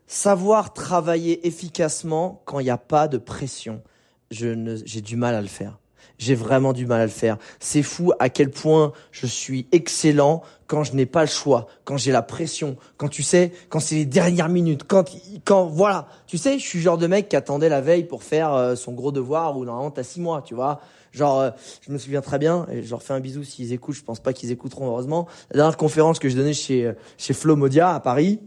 savoir travailler efficacement quand il n'y a pas de pression. Je j'ai du mal à le faire. J'ai vraiment du mal à le faire. C'est fou à quel point je suis excellent quand je n'ai pas le choix, quand j'ai la pression, quand tu sais, quand c'est les dernières minutes, quand, quand, voilà. Tu sais, je suis le genre de mec qui attendait la veille pour faire euh, son gros devoir ou normalement t'as six mois, tu vois. Genre, euh, je me souviens très bien, et je leur fais un bisou s'ils écoutent, je pense pas qu'ils écouteront heureusement. La dernière conférence que je donnais chez, chez Flo Modia à Paris,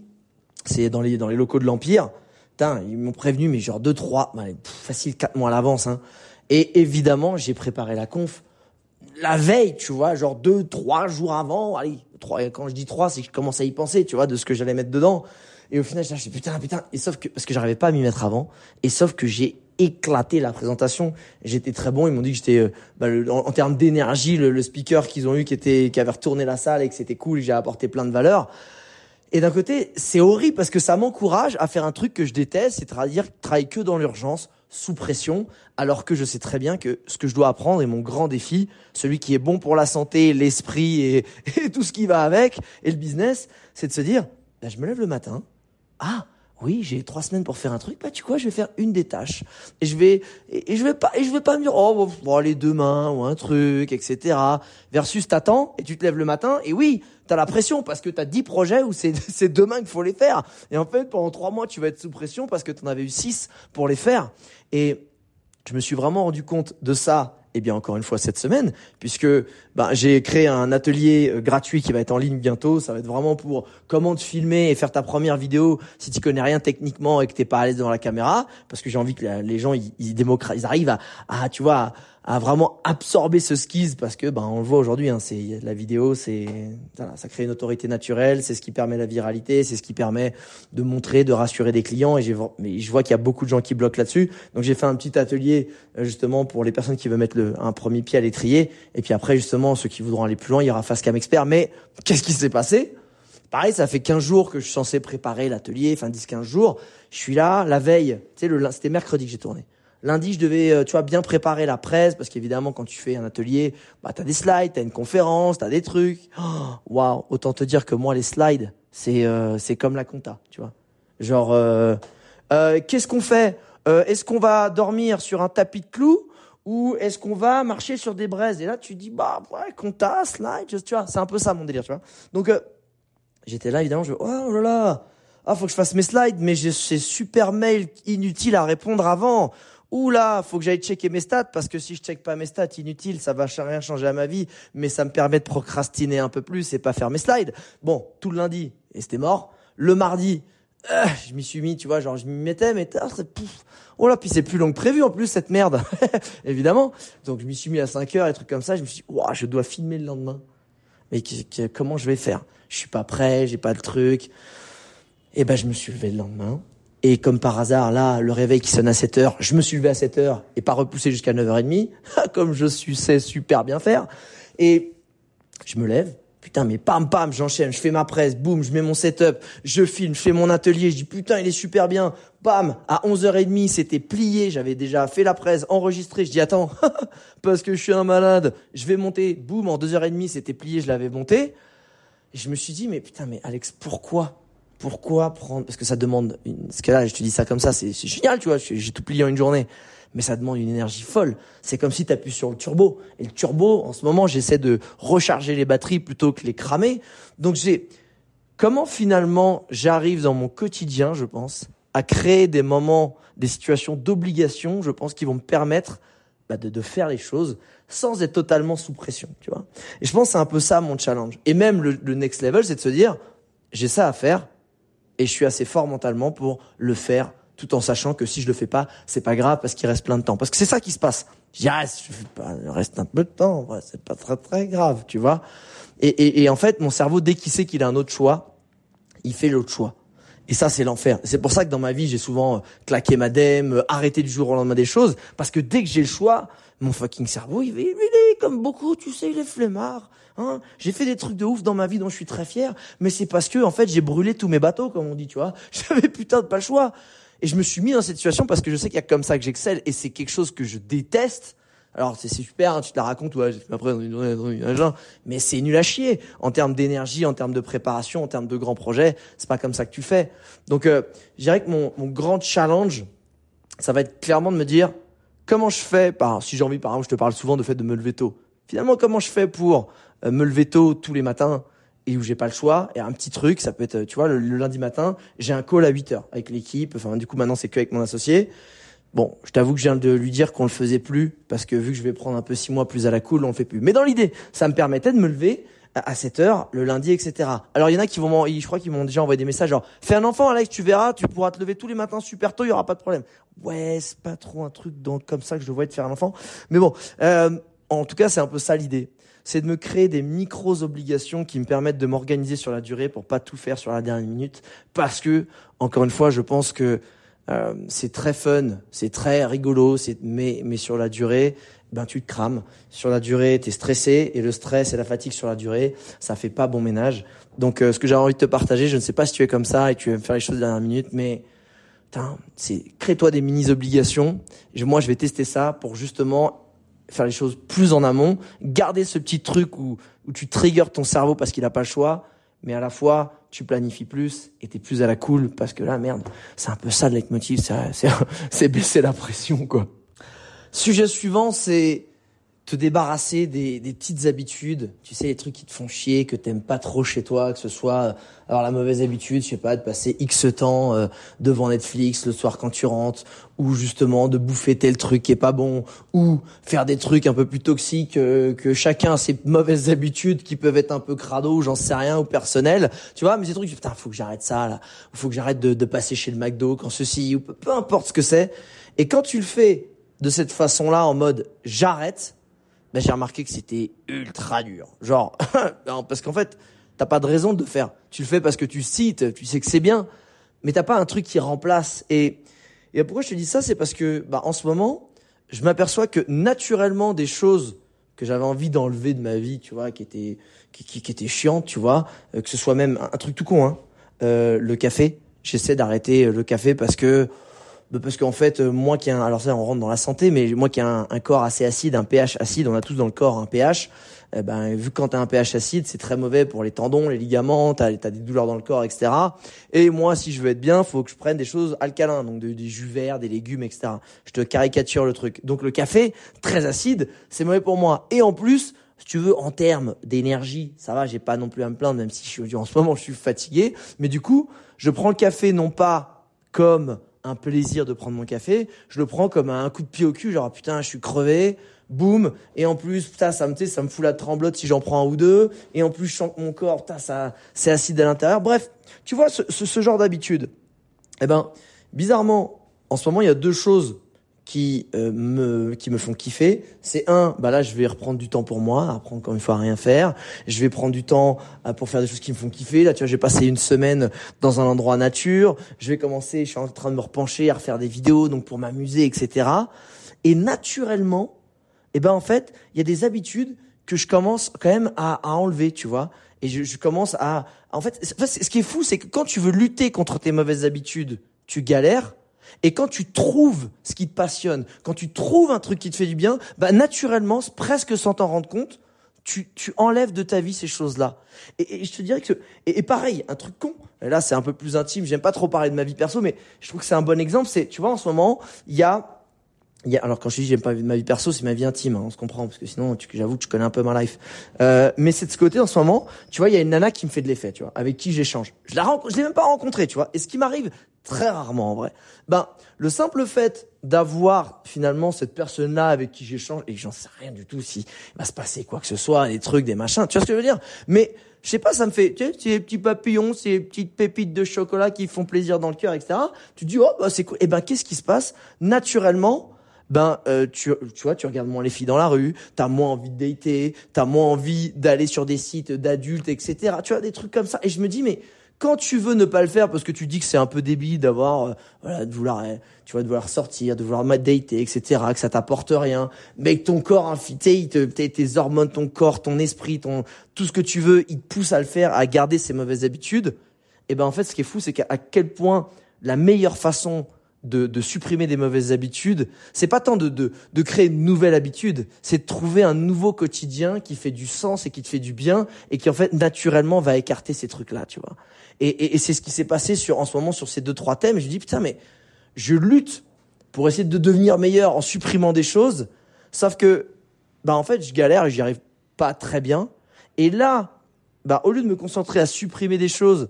c'est dans les, dans les locaux de l'Empire. putain, ils m'ont prévenu, mais genre deux, trois, bah, facile quatre mois à l'avance. Hein. Et évidemment, j'ai préparé la conf la veille, tu vois, genre deux, trois jours avant. Allez, trois. Quand je dis trois, c'est que je commence à y penser, tu vois, de ce que j'allais mettre dedans. Et au final, je dis putain, putain. Et sauf que parce que j'arrivais pas à m'y mettre avant. Et sauf que j'ai éclaté la présentation. J'étais très bon. Ils m'ont dit que j'étais, euh, bah, en, termes d'énergie, le, speaker qu'ils ont eu, qui était, qui avait retourné la salle et que c'était cool. J'ai apporté plein de valeur. Et d'un côté, c'est horrible parce que ça m'encourage à faire un truc que je déteste, c'est-à-dire travailler que dans l'urgence, sous pression, alors que je sais très bien que ce que je dois apprendre est mon grand défi, celui qui est bon pour la santé, l'esprit et, tout ce qui va avec, et le business, c'est de se dire, là, je me lève le matin, ah, oui, j'ai trois semaines pour faire un truc, bah tu quoi, je vais faire une des tâches. Et je vais et, je vais pas et je vais pas me dire oh bon, allez demain ou un truc etc. Versus t'attends et tu te lèves le matin et oui t'as la pression parce que t'as dix projets où c'est c'est demain qu'il faut les faire. Et en fait pendant trois mois tu vas être sous pression parce que t'en avais eu six pour les faire. Et je me suis vraiment rendu compte de ça eh bien encore une fois cette semaine, puisque ben, j'ai créé un atelier euh, gratuit qui va être en ligne bientôt. Ça va être vraiment pour comment te filmer et faire ta première vidéo si tu connais rien techniquement et que t'es pas à l'aise devant la caméra, parce que j'ai envie que les gens ils, ils, ils arrivent à, à tu vois à vraiment absorber ce skis parce que ben on le voit aujourd'hui hein, c'est la vidéo c'est ça crée une autorité naturelle c'est ce qui permet la viralité c'est ce qui permet de montrer de rassurer des clients et j'ai mais je vois qu'il y a beaucoup de gens qui bloquent là-dessus donc j'ai fait un petit atelier euh, justement pour les personnes qui veulent mettre le, un premier pied à l'étrier et puis après justement ceux qui voudront aller plus loin il y aura face cam expert mais qu'est-ce qui s'est passé? Pareil, ça fait 15 jours que je suis censé préparer l'atelier, enfin 10-15 jours. Je suis là, la veille, tu sais, c'était mercredi que j'ai tourné. Lundi, je devais, euh, tu vois, bien préparer la presse parce qu'évidemment, quand tu fais un atelier, bah t'as des slides, t'as une conférence, t'as des trucs. Waouh, autant te dire que moi, les slides, c'est euh, c'est comme la compta, tu vois. Genre, euh, euh qu'est-ce qu'on fait? Est-ce qu'on va dormir sur un tapis de clous ou est-ce qu'on va marcher sur des braises? Et là, tu dis, bah ouais, compta, slide, tu vois, c'est un peu ça mon délire, tu vois. Donc, j'étais là, évidemment, je, oh là là, ah, faut que je fasse mes slides, mais j'ai ces super mails inutiles à répondre avant. Ouh là, faut que j'aille checker mes stats parce que si je check pas mes stats, inutile, ça va rien changer à ma vie, mais ça me permet de procrastiner un peu plus et pas faire mes slides. Bon, tout le lundi, et c'était mort. Le mardi, euh, je m'y suis mis, tu vois, genre je m'y mettais, mais pouf. Oh là, puis c'est plus long que prévu en plus cette merde, évidemment. Donc je m'y suis mis à 5 heures et trucs comme ça. Je me suis dit, ouah, je dois filmer le lendemain. Mais comment je vais faire? Je suis pas prêt, j'ai pas le truc. Et ben je me suis levé le lendemain. Et comme par hasard, là, le réveil qui sonne à 7 heures, je me suis levé à 7 heures et pas repoussé jusqu'à 9h30, comme je sais super bien faire. Et je me lève, putain, mais pam pam, j'enchaîne, je fais ma presse, boum, je mets mon setup, je filme, je fais mon atelier, je dis putain, il est super bien. Bam, à 11h30, c'était plié, j'avais déjà fait la presse, enregistré, je dis attends, parce que je suis un malade, je vais monter, boum, en 2h30, c'était plié, je l'avais monté. Et je me suis dit, mais putain, mais Alex, pourquoi pourquoi prendre Parce que ça demande. Une... Parce que là, je te dis ça comme ça, c'est génial, tu vois. J'ai tout plié en une journée, mais ça demande une énergie folle. C'est comme si tu appuies sur le turbo. Et le turbo, en ce moment, j'essaie de recharger les batteries plutôt que les cramer. Donc j'ai comment finalement j'arrive dans mon quotidien, je pense, à créer des moments, des situations d'obligation, je pense, qui vont me permettre bah, de, de, faire les choses sans être totalement sous pression, tu vois. Et je pense c'est un peu ça mon challenge. Et même le, le next level, c'est de se dire, j'ai ça à faire, et je suis assez fort mentalement pour le faire tout en sachant que si je le fais pas, c'est pas grave parce qu'il reste plein de temps. Parce que c'est ça qui se passe. Je dis, ah, il reste un peu de temps, c'est pas très très grave, tu vois. Et, et, et en fait, mon cerveau, dès qu'il sait qu'il a un autre choix, il fait l'autre choix. Et ça, c'est l'enfer. C'est pour ça que dans ma vie, j'ai souvent euh, claqué ma dème, euh, arrêté du jour au lendemain des choses, parce que dès que j'ai le choix, mon fucking cerveau, il, il est comme beaucoup, tu sais, il est flemmard. Hein j'ai fait des trucs de ouf dans ma vie dont je suis très fier, mais c'est parce que en fait j'ai brûlé tous mes bateaux, comme on dit, tu vois. J'avais putain de pas le choix. Et je me suis mis dans cette situation parce que je sais qu'il y a comme ça que j'excelle et c'est quelque chose que je déteste. Alors c'est super, hein, tu te la racontes, ouais, j'ai fait après dans une journée, mais c'est nul à chier en termes d'énergie, en termes de préparation, en termes de grands projets. C'est pas comme ça que tu fais. Donc, euh, je dirais que mon, mon grand challenge, ça va être clairement de me dire comment je fais. Par, si j'ai envie, par exemple, je te parle souvent de fait de me lever tôt. Finalement, comment je fais pour euh, me lever tôt tous les matins et où j'ai pas le choix. Et un petit truc, ça peut être, tu vois, le, lundi matin, j'ai un call à 8 heures avec l'équipe. Enfin, du coup, maintenant, c'est que avec mon associé. Bon, je t'avoue que je viens de lui dire qu'on le faisait plus parce que vu que je vais prendre un peu six mois plus à la cool, on le fait plus. Mais dans l'idée, ça me permettait de me lever à 7 heures le lundi, etc. Alors il y en a qui vont, je crois qu'ils m'ont déjà envoyé des messages genre fais un enfant Alex, tu verras, tu pourras te lever tous les matins super tôt, il y aura pas de problème. Ouais, c'est pas trop un truc donc comme ça que je vois de faire un enfant, mais bon, euh, en tout cas c'est un peu ça l'idée. C'est de me créer des micros obligations qui me permettent de m'organiser sur la durée pour pas tout faire sur la dernière minute. Parce que encore une fois je pense que euh, c'est très fun c'est très rigolo c'est mais mais sur la durée ben tu te crames. Sur la durée tu es stressé et le stress et la fatigue sur la durée ça fait pas bon ménage. Donc euh, ce que j'ai envie de te partager je ne sais pas si tu es comme ça et tu aimes faire les choses de la dernière minute mais c'est crée-toi des mini obligations. Moi, je vais tester ça pour justement faire les choses plus en amont, garder ce petit truc où, où tu triggers ton cerveau parce qu'il n'a pas le choix, mais à la fois tu planifies plus et t'es plus à la cool parce que là merde, c'est un peu ça le leitmotiv, c'est baisser la pression quoi. Sujet suivant, c'est te débarrasser des, des, petites habitudes, tu sais les trucs qui te font chier, que t'aimes pas trop chez toi, que ce soit euh, avoir la mauvaise habitude, je sais pas, de passer X temps euh, devant Netflix le soir quand tu rentres, ou justement de bouffer tel truc qui est pas bon, ou faire des trucs un peu plus toxiques euh, que chacun a ses mauvaises habitudes qui peuvent être un peu crado, j'en sais rien, ou personnel, tu vois, mais ces trucs, putain, faut que j'arrête ça là, faut que j'arrête de, de passer chez le McDo quand ceci, ou peu, peu importe ce que c'est, et quand tu le fais de cette façon-là en mode j'arrête ben, j'ai remarqué que c'était ultra dur. Genre, parce qu'en fait, t'as pas de raison de faire. Tu le fais parce que tu cites, tu sais que c'est bien, mais t'as pas un truc qui remplace. Et, et pourquoi je te dis ça, c'est parce que, bah, en ce moment, je m'aperçois que naturellement des choses que j'avais envie d'enlever de ma vie, tu vois, qui étaient, qui, qui, qui étaient chiantes, tu vois, euh, que ce soit même un, truc tout con, hein, euh, le café. J'essaie d'arrêter le café parce que parce qu'en fait, euh, moi qui ai un, alors ça on rentre dans la santé, mais moi qui ai un, corps assez acide, un pH acide, on a tous dans le corps un pH. Eh ben, vu que quand t'as un pH acide, c'est très mauvais pour les tendons, les ligaments, t'as as des douleurs dans le corps, etc. Et moi, si je veux être bien, faut que je prenne des choses alcalines, donc des jus verts, des légumes, etc. Je te caricature le truc. Donc le café, très acide, c'est mauvais pour moi. Et en plus, si tu veux, en termes d'énergie, ça va, j'ai pas non plus à me plaindre, même si je suis, en ce moment je suis fatigué. Mais du coup, je prends le café non pas comme un plaisir de prendre mon café, je le prends comme un coup de pied au cul, genre putain, je suis crevé, boum, et en plus, putain, ça me, ça me fout la tremblote si j'en prends un ou deux, et en plus, je sens que mon corps, putain, ça, c'est acide à l'intérieur. Bref, tu vois, ce, ce, ce genre d'habitude. Eh ben, bizarrement, en ce moment, il y a deux choses qui euh, me qui me font kiffer, c'est un, bah là je vais reprendre du temps pour moi, apprendre encore une fois à rien faire. Je vais prendre du temps euh, pour faire des choses qui me font kiffer. Là, tu vois, j'ai passé une semaine dans un endroit nature. Je vais commencer, je suis en train de me repencher à refaire des vidéos, donc pour m'amuser, etc. Et naturellement, eh ben en fait, il y a des habitudes que je commence quand même à, à enlever, tu vois. Et je, je commence à, en fait, ce qui est fou, c'est que quand tu veux lutter contre tes mauvaises habitudes, tu galères et quand tu trouves ce qui te passionne, quand tu trouves un truc qui te fait du bien, bah naturellement, presque sans t'en rendre compte, tu, tu enlèves de ta vie ces choses-là. Et, et je te dirais que et, pareil, un truc con. là, c'est un peu plus intime. J'aime pas trop parler de ma vie perso, mais je trouve que c'est un bon exemple. C'est, tu vois, en ce moment, il y a y a, alors quand je dis j'aime pas ma vie perso, c'est ma vie intime, hein, on se comprend parce que sinon j'avoue que tu connais un peu ma life. Euh, mais c'est de ce côté en ce moment, tu vois, il y a une nana qui me fait de l'effet, tu vois, avec qui j'échange. Je la je l'ai même pas rencontrée, tu vois. Et ce qui m'arrive très rarement en vrai. Ben, le simple fait d'avoir finalement cette personne-là avec qui j'échange et j'en sais rien du tout si il va se passer quoi que ce soit, des trucs, des machins, tu vois ce que je veux dire? Mais je sais pas, ça me fait, tu sais, ces petits papillons, ces petites pépites de chocolat qui font plaisir dans le cœur, etc. Tu dis oh bah c'est quoi Et eh ben qu'est-ce qui se passe? Naturellement ben euh, tu, tu vois, tu regardes moins les filles dans la rue, t'as moins envie de dater, t'as moins envie d'aller sur des sites d'adultes, etc. Tu vois, des trucs comme ça. Et je me dis, mais quand tu veux ne pas le faire parce que tu dis que c'est un peu débile d'avoir, euh, voilà, de vouloir, euh, tu vois, de vouloir sortir, de vouloir dater, etc., que ça t'apporte rien, mais que ton corps, hein, tes, hormones, ton corps, ton esprit, ton, tout ce que tu veux, il te pousse à le faire, à garder ces mauvaises habitudes. Et ben, en fait, ce qui est fou, c'est qu'à quel point la meilleure façon de, de, supprimer des mauvaises habitudes, c'est pas tant de, de, de, créer une nouvelle habitude, c'est de trouver un nouveau quotidien qui fait du sens et qui te fait du bien et qui en fait naturellement va écarter ces trucs-là, tu vois. Et, et, et c'est ce qui s'est passé sur en ce moment sur ces deux trois thèmes. Je dis putain mais je lutte pour essayer de devenir meilleur en supprimant des choses, sauf que bah en fait je galère et j'y arrive pas très bien. Et là, bah au lieu de me concentrer à supprimer des choses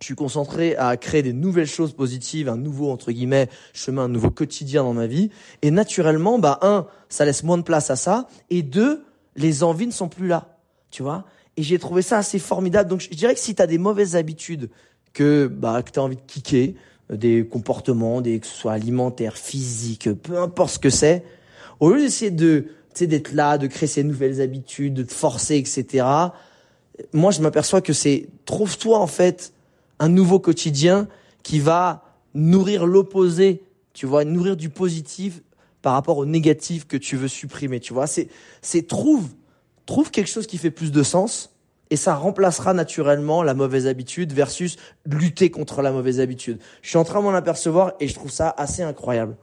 je suis concentré à créer des nouvelles choses positives, un nouveau entre guillemets chemin, un nouveau quotidien dans ma vie. Et naturellement, bah un, ça laisse moins de place à ça, et deux, les envies ne sont plus là, tu vois? Et j'ai trouvé ça assez formidable. Donc je dirais que si tu as des mauvaises habitudes que bah que tu as envie de kicker, euh, des comportements, des que ce soit alimentaires, physiques, peu importe ce que c'est, au lieu d'essayer de d'être là, de créer ces nouvelles habitudes, de te forcer, etc. Moi, je m'aperçois que c'est trouve-toi en fait un nouveau quotidien qui va nourrir l'opposé, tu vois, nourrir du positif par rapport au négatif que tu veux supprimer, tu vois. C'est c'est trouve trouve quelque chose qui fait plus de sens et ça remplacera naturellement la mauvaise habitude versus lutter contre la mauvaise habitude. Je suis en train de m'en apercevoir et je trouve ça assez incroyable.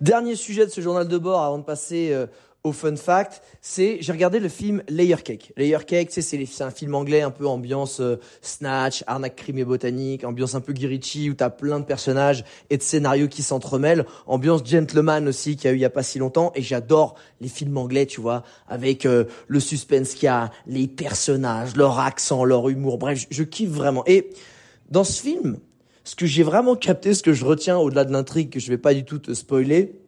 Dernier sujet de ce journal de bord avant de passer euh, au fun fact, c'est j'ai regardé le film Layer Cake. Layer Cake, c'est un film anglais un peu ambiance euh, snatch, arnaque crime et botanique, ambiance un peu Guy Ritchie où t'as plein de personnages et de scénarios qui s'entremêlent, ambiance gentleman aussi qu'il y a eu il y a pas si longtemps et j'adore les films anglais, tu vois, avec euh, le suspense qu'il y a, les personnages, leur accent, leur humour. Bref, je, je kiffe vraiment. Et dans ce film, ce que j'ai vraiment capté, ce que je retiens au-delà de l'intrigue que je vais pas du tout te spoiler,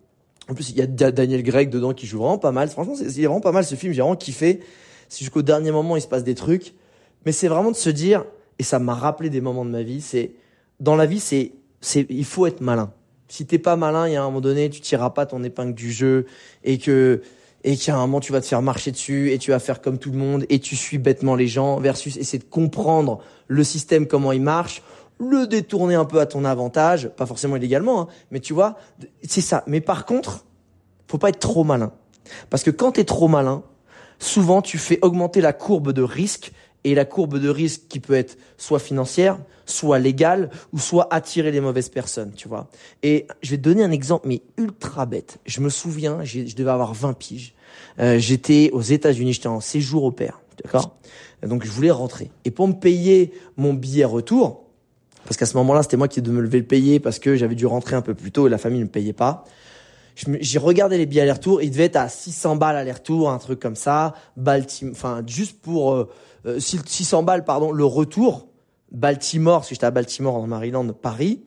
en plus, il y a Daniel Gregg dedans qui joue vraiment pas mal. Franchement, c'est vraiment pas mal ce film. J'ai vraiment kiffé. C'est jusqu'au dernier moment, il se passe des trucs. Mais c'est vraiment de se dire, et ça m'a rappelé des moments de ma vie, c'est, dans la vie, c'est, c'est, il faut être malin. Si t'es pas malin, il y a un moment donné, tu tireras pas ton épingle du jeu et que, et a un moment, tu vas te faire marcher dessus et tu vas faire comme tout le monde et tu suis bêtement les gens versus essayer de comprendre le système, comment il marche le détourner un peu à ton avantage, pas forcément illégalement, hein, mais tu vois, c'est ça. Mais par contre, faut pas être trop malin. Parce que quand tu es trop malin, souvent tu fais augmenter la courbe de risque et la courbe de risque qui peut être soit financière, soit légale, ou soit attirer les mauvaises personnes, tu vois. Et je vais te donner un exemple, mais ultra bête. Je me souviens, je devais avoir 20 piges. Euh, j'étais aux États-Unis, j'étais en séjour au père, d'accord? Donc je voulais rentrer. Et pour me payer mon billet retour, parce qu'à ce moment-là, c'était moi qui devais me lever le payer parce que j'avais dû rentrer un peu plus tôt et la famille ne me payait pas. J'ai regardé les billets aller-retour, il devait être à 600 balles aller-retour, un truc comme ça, Baltimore, enfin juste pour euh, 600 euh, balles pardon, le retour Baltimore, parce que j'étais à Baltimore en Maryland, Paris,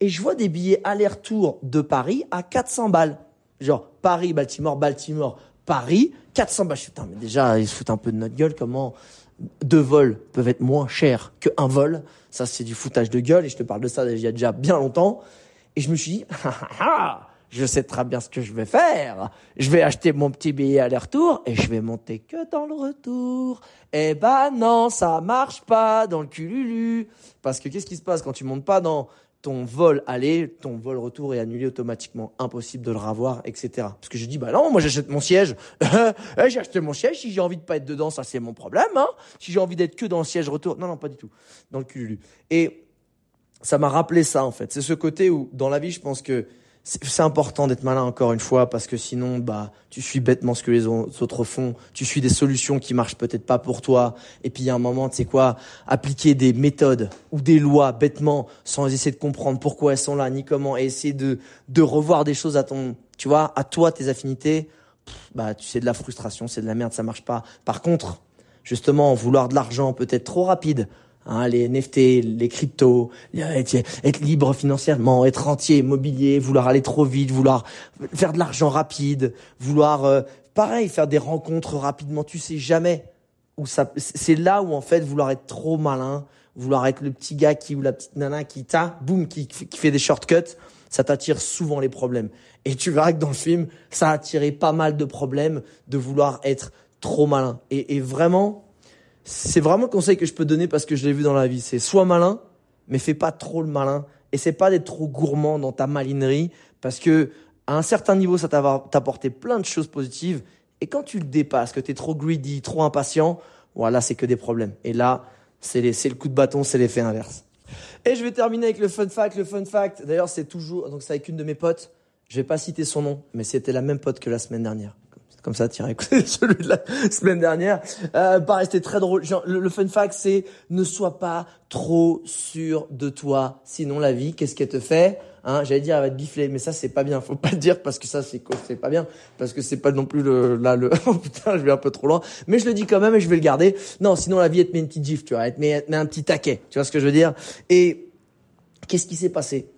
et je vois des billets aller-retour de Paris à 400 balles. Genre Paris, Baltimore, Baltimore, Paris, 400 balles. Je suis, putain, mais déjà, ils se foutent un peu de notre gueule, comment deux vols peuvent être moins chers qu'un vol. Ça, c'est du foutage de gueule et je te parle de ça il y a déjà bien longtemps. Et je me suis dit, ah, ah, ah, je sais très bien ce que je vais faire. Je vais acheter mon petit billet aller-retour et je vais monter que dans le retour. Eh ben non, ça marche pas dans le cululu. Parce que qu'est-ce qui se passe quand tu montes pas dans ton vol aller, ton vol retour est annulé automatiquement, impossible de le revoir, etc. Parce que je dis, bah non, moi j'achète mon siège, eh, j'ai acheté mon siège, si j'ai envie de pas être dedans, ça c'est mon problème, hein. Si j'ai envie d'être que dans le siège retour, non, non, pas du tout, dans le cululu. Et ça m'a rappelé ça, en fait. C'est ce côté où, dans la vie, je pense que c'est important d'être malin encore une fois parce que sinon bah tu suis bêtement ce que les autres font, tu suis des solutions qui marchent peut-être pas pour toi. Et puis il y a un moment tu sais quoi, appliquer des méthodes ou des lois bêtement sans essayer de comprendre pourquoi elles sont là ni comment et essayer de de revoir des choses à ton tu vois, à toi tes affinités, bah tu sais de la frustration, c'est de la merde, ça marche pas. Par contre, justement vouloir de l'argent peut-être trop rapide Hein, les NFT, les cryptos, être, libre financièrement, être rentier immobilier, vouloir aller trop vite, vouloir faire de l'argent rapide, vouloir euh, pareil faire des rencontres rapidement, tu sais jamais où ça c'est là où en fait vouloir être trop malin, vouloir être le petit gars qui ou la petite nana qui t'a boum qui, qui fait des shortcuts, ça t'attire souvent les problèmes. Et tu verras que dans le film, ça a attiré pas mal de problèmes de vouloir être trop malin. Et, et vraiment, c'est vraiment le conseil que je peux donner parce que je l'ai vu dans la vie. C'est sois malin, mais fais pas trop le malin. Et c'est pas d'être trop gourmand dans ta malinerie parce que à un certain niveau, ça va t'apporter plein de choses positives. Et quand tu le dépasses, que tu es trop greedy, trop impatient, voilà, c'est que des problèmes. Et là, c'est le coup de bâton, c'est l'effet inverse. Et je vais terminer avec le fun fact. Le fun fact, d'ailleurs, c'est toujours, donc c'est avec une de mes potes. Je vais pas citer son nom, mais c'était la même pote que la semaine dernière comme ça, écoutez celui de la semaine dernière. Euh, pareil, c'était très drôle. Genre, le, fun fact, c'est ne sois pas trop sûr de toi. Sinon, la vie, qu'est-ce qu'elle te fait Hein, j'allais dire elle va te bifler, mais ça c'est pas bien. Faut pas le dire parce que ça c'est c'est pas bien parce que c'est pas non plus le là le oh putain je vais un peu trop loin. Mais je le dis quand même et je vais le garder. Non, sinon la vie elle te met une petite gifle, tu vois, elle te met, met un petit taquet. Tu vois ce que je veux dire? Et qu'est-ce qui s'est passé?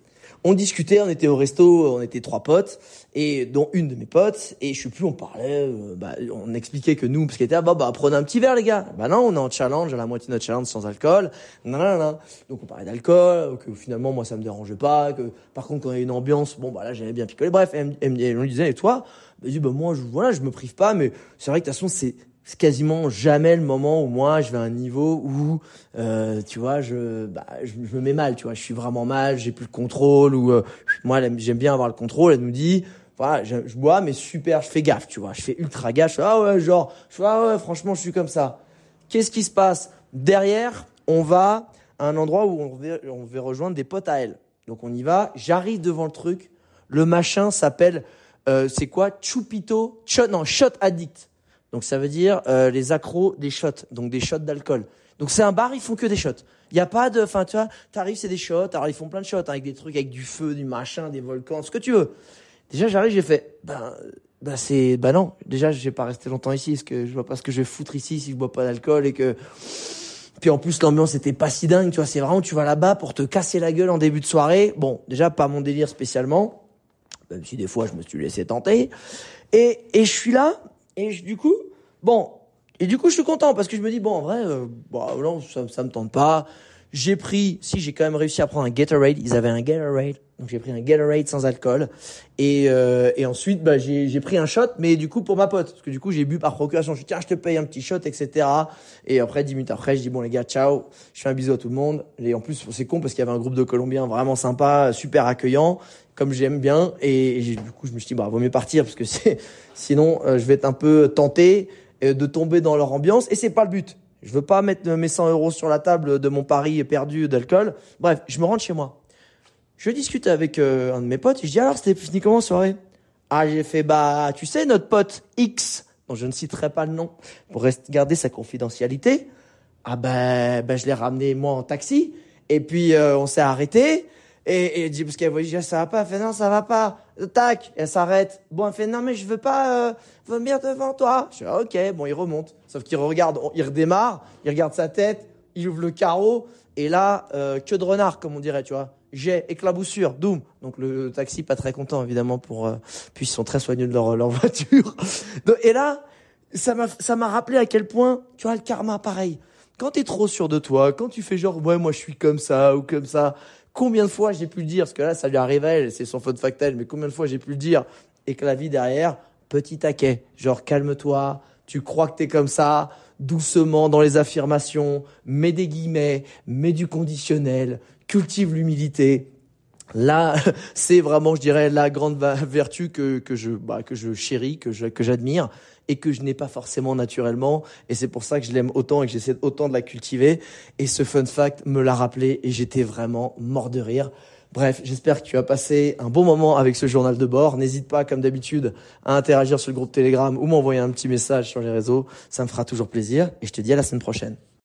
On discutait, on était au resto, on était trois potes, et dont une de mes potes, et je sais plus, on parlait, euh, bah, on expliquait que nous, parce qu'il était, ah, bah, bah, prenez un petit verre, les gars. Bah non, on est en challenge, à la moitié de notre challenge sans alcool. Non, non, non. Donc on parlait d'alcool, que finalement, moi, ça me dérangeait pas, que par contre, quand il y une ambiance, bon, bah là, j'aimais bien picoler. Bref, elle, me disait, et toi? Bah, je bah, moi, je, voilà, je me prive pas, mais c'est vrai que de toute façon, c'est, c'est quasiment jamais le moment où moi je vais à un niveau où euh, tu vois je, bah, je, me mets mal tu vois. Je suis vraiment mal j'ai plus le contrôle ou euh, moi j'aime bien avoir le contrôle. Elle nous dit voilà je, bois mais super je fais gaffe tu vois. Je fais ultra gaffe. Je fais, ah ouais genre je fais, ah ouais franchement je suis comme ça. Qu'est-ce qui se passe? Derrière on va à un endroit où on va, on va rejoindre des potes à elle. Donc on y va. J'arrive devant le truc. Le machin s'appelle euh, c'est quoi? Chupito non shot addict donc ça veut dire euh, les accros des shots, donc des shots d'alcool. Donc c'est un bar, ils font que des shots. Il y a pas de, enfin tu vois, t'arrives c'est des shots. Alors ils font plein de shots hein, avec des trucs, avec du feu, du machin, des volcans, ce que tu veux. Déjà j'arrive, j'ai fait, ben, ben c'est, ben non. Déjà je vais pas rester longtemps ici, parce que je vois pas ce que je vais foutre ici si je bois pas d'alcool et que. Puis en plus l'ambiance était pas si dingue, tu vois. C'est vraiment tu vas là-bas pour te casser la gueule en début de soirée. Bon, déjà pas mon délire spécialement, même si des fois je me suis laissé tenter. Et et je suis là et du coup, bon, et du coup, je suis content parce que je me dis, bon, en vrai, euh, non, ça, ça me tente pas. J'ai pris, si j'ai quand même réussi à prendre un Gatorade, ils avaient un Gatorade, donc j'ai pris un Gatorade sans alcool. Et, euh, et ensuite, bah, j'ai pris un shot, mais du coup pour ma pote, parce que du coup j'ai bu par procuration. Je dis tiens, je te paye un petit shot, etc. Et après, dix minutes après, je dis bon les gars, ciao. Je fais un bisou à tout le monde. Et en plus, c'est con parce qu'il y avait un groupe de Colombiens vraiment sympa, super accueillant comme j'aime bien. Et, du coup, je me suis dit, bah, vaut mieux partir parce que sinon, euh, je vais être un peu tenté euh, de tomber dans leur ambiance. Et c'est pas le but. Je veux pas mettre mes 100 euros sur la table de mon pari perdu d'alcool. Bref, je me rentre chez moi. Je discute avec euh, un de mes potes. Et je dis, alors, c'était fini comment soirée? Ah, j'ai fait, bah, tu sais, notre pote X, dont je ne citerai pas le nom, pour garder sa confidentialité. Ah ben, ben je l'ai ramené moi en taxi. Et puis, on s'est arrêté. Et, et dit, parce qu'elle voit, ça va pas. Elle fait, non, ça va pas. Tac, elle s'arrête. Bon, elle fait, non, mais je veux pas euh, vomir devant toi. Je dis, ah, ok, bon, il remonte. Sauf qu'il regarde, il redémarre, il regarde sa tête, il ouvre le carreau, et là, euh, que de renard, comme on dirait, tu vois. J'ai éclaboussure, doum. Donc le taxi pas très content évidemment pour, euh, puis ils sont très soigneux de leur, leur voiture. et là, ça m'a, ça m'a rappelé à quel point, tu vois, le karma, pareil. Quand t'es trop sûr de toi, quand tu fais genre, ouais, moi je suis comme ça ou comme ça, Combien de fois j'ai pu le dire, parce que là, ça lui arrivait, c'est son faute factuelle, mais combien de fois j'ai pu le dire, et que la vie derrière, petit taquet, genre calme-toi, tu crois que t'es comme ça, doucement dans les affirmations, mets des guillemets, mets du conditionnel, cultive l'humilité. Là, c'est vraiment, je dirais, la grande vertu que, que je, bah, que je chéris, que je, que j'admire et que je n'ai pas forcément naturellement. Et c'est pour ça que je l'aime autant et que j'essaie autant de la cultiver. Et ce fun fact me l'a rappelé et j'étais vraiment mort de rire. Bref, j'espère que tu as passé un bon moment avec ce journal de bord. N'hésite pas, comme d'habitude, à interagir sur le groupe Telegram ou m'envoyer un petit message sur les réseaux. Ça me fera toujours plaisir et je te dis à la semaine prochaine.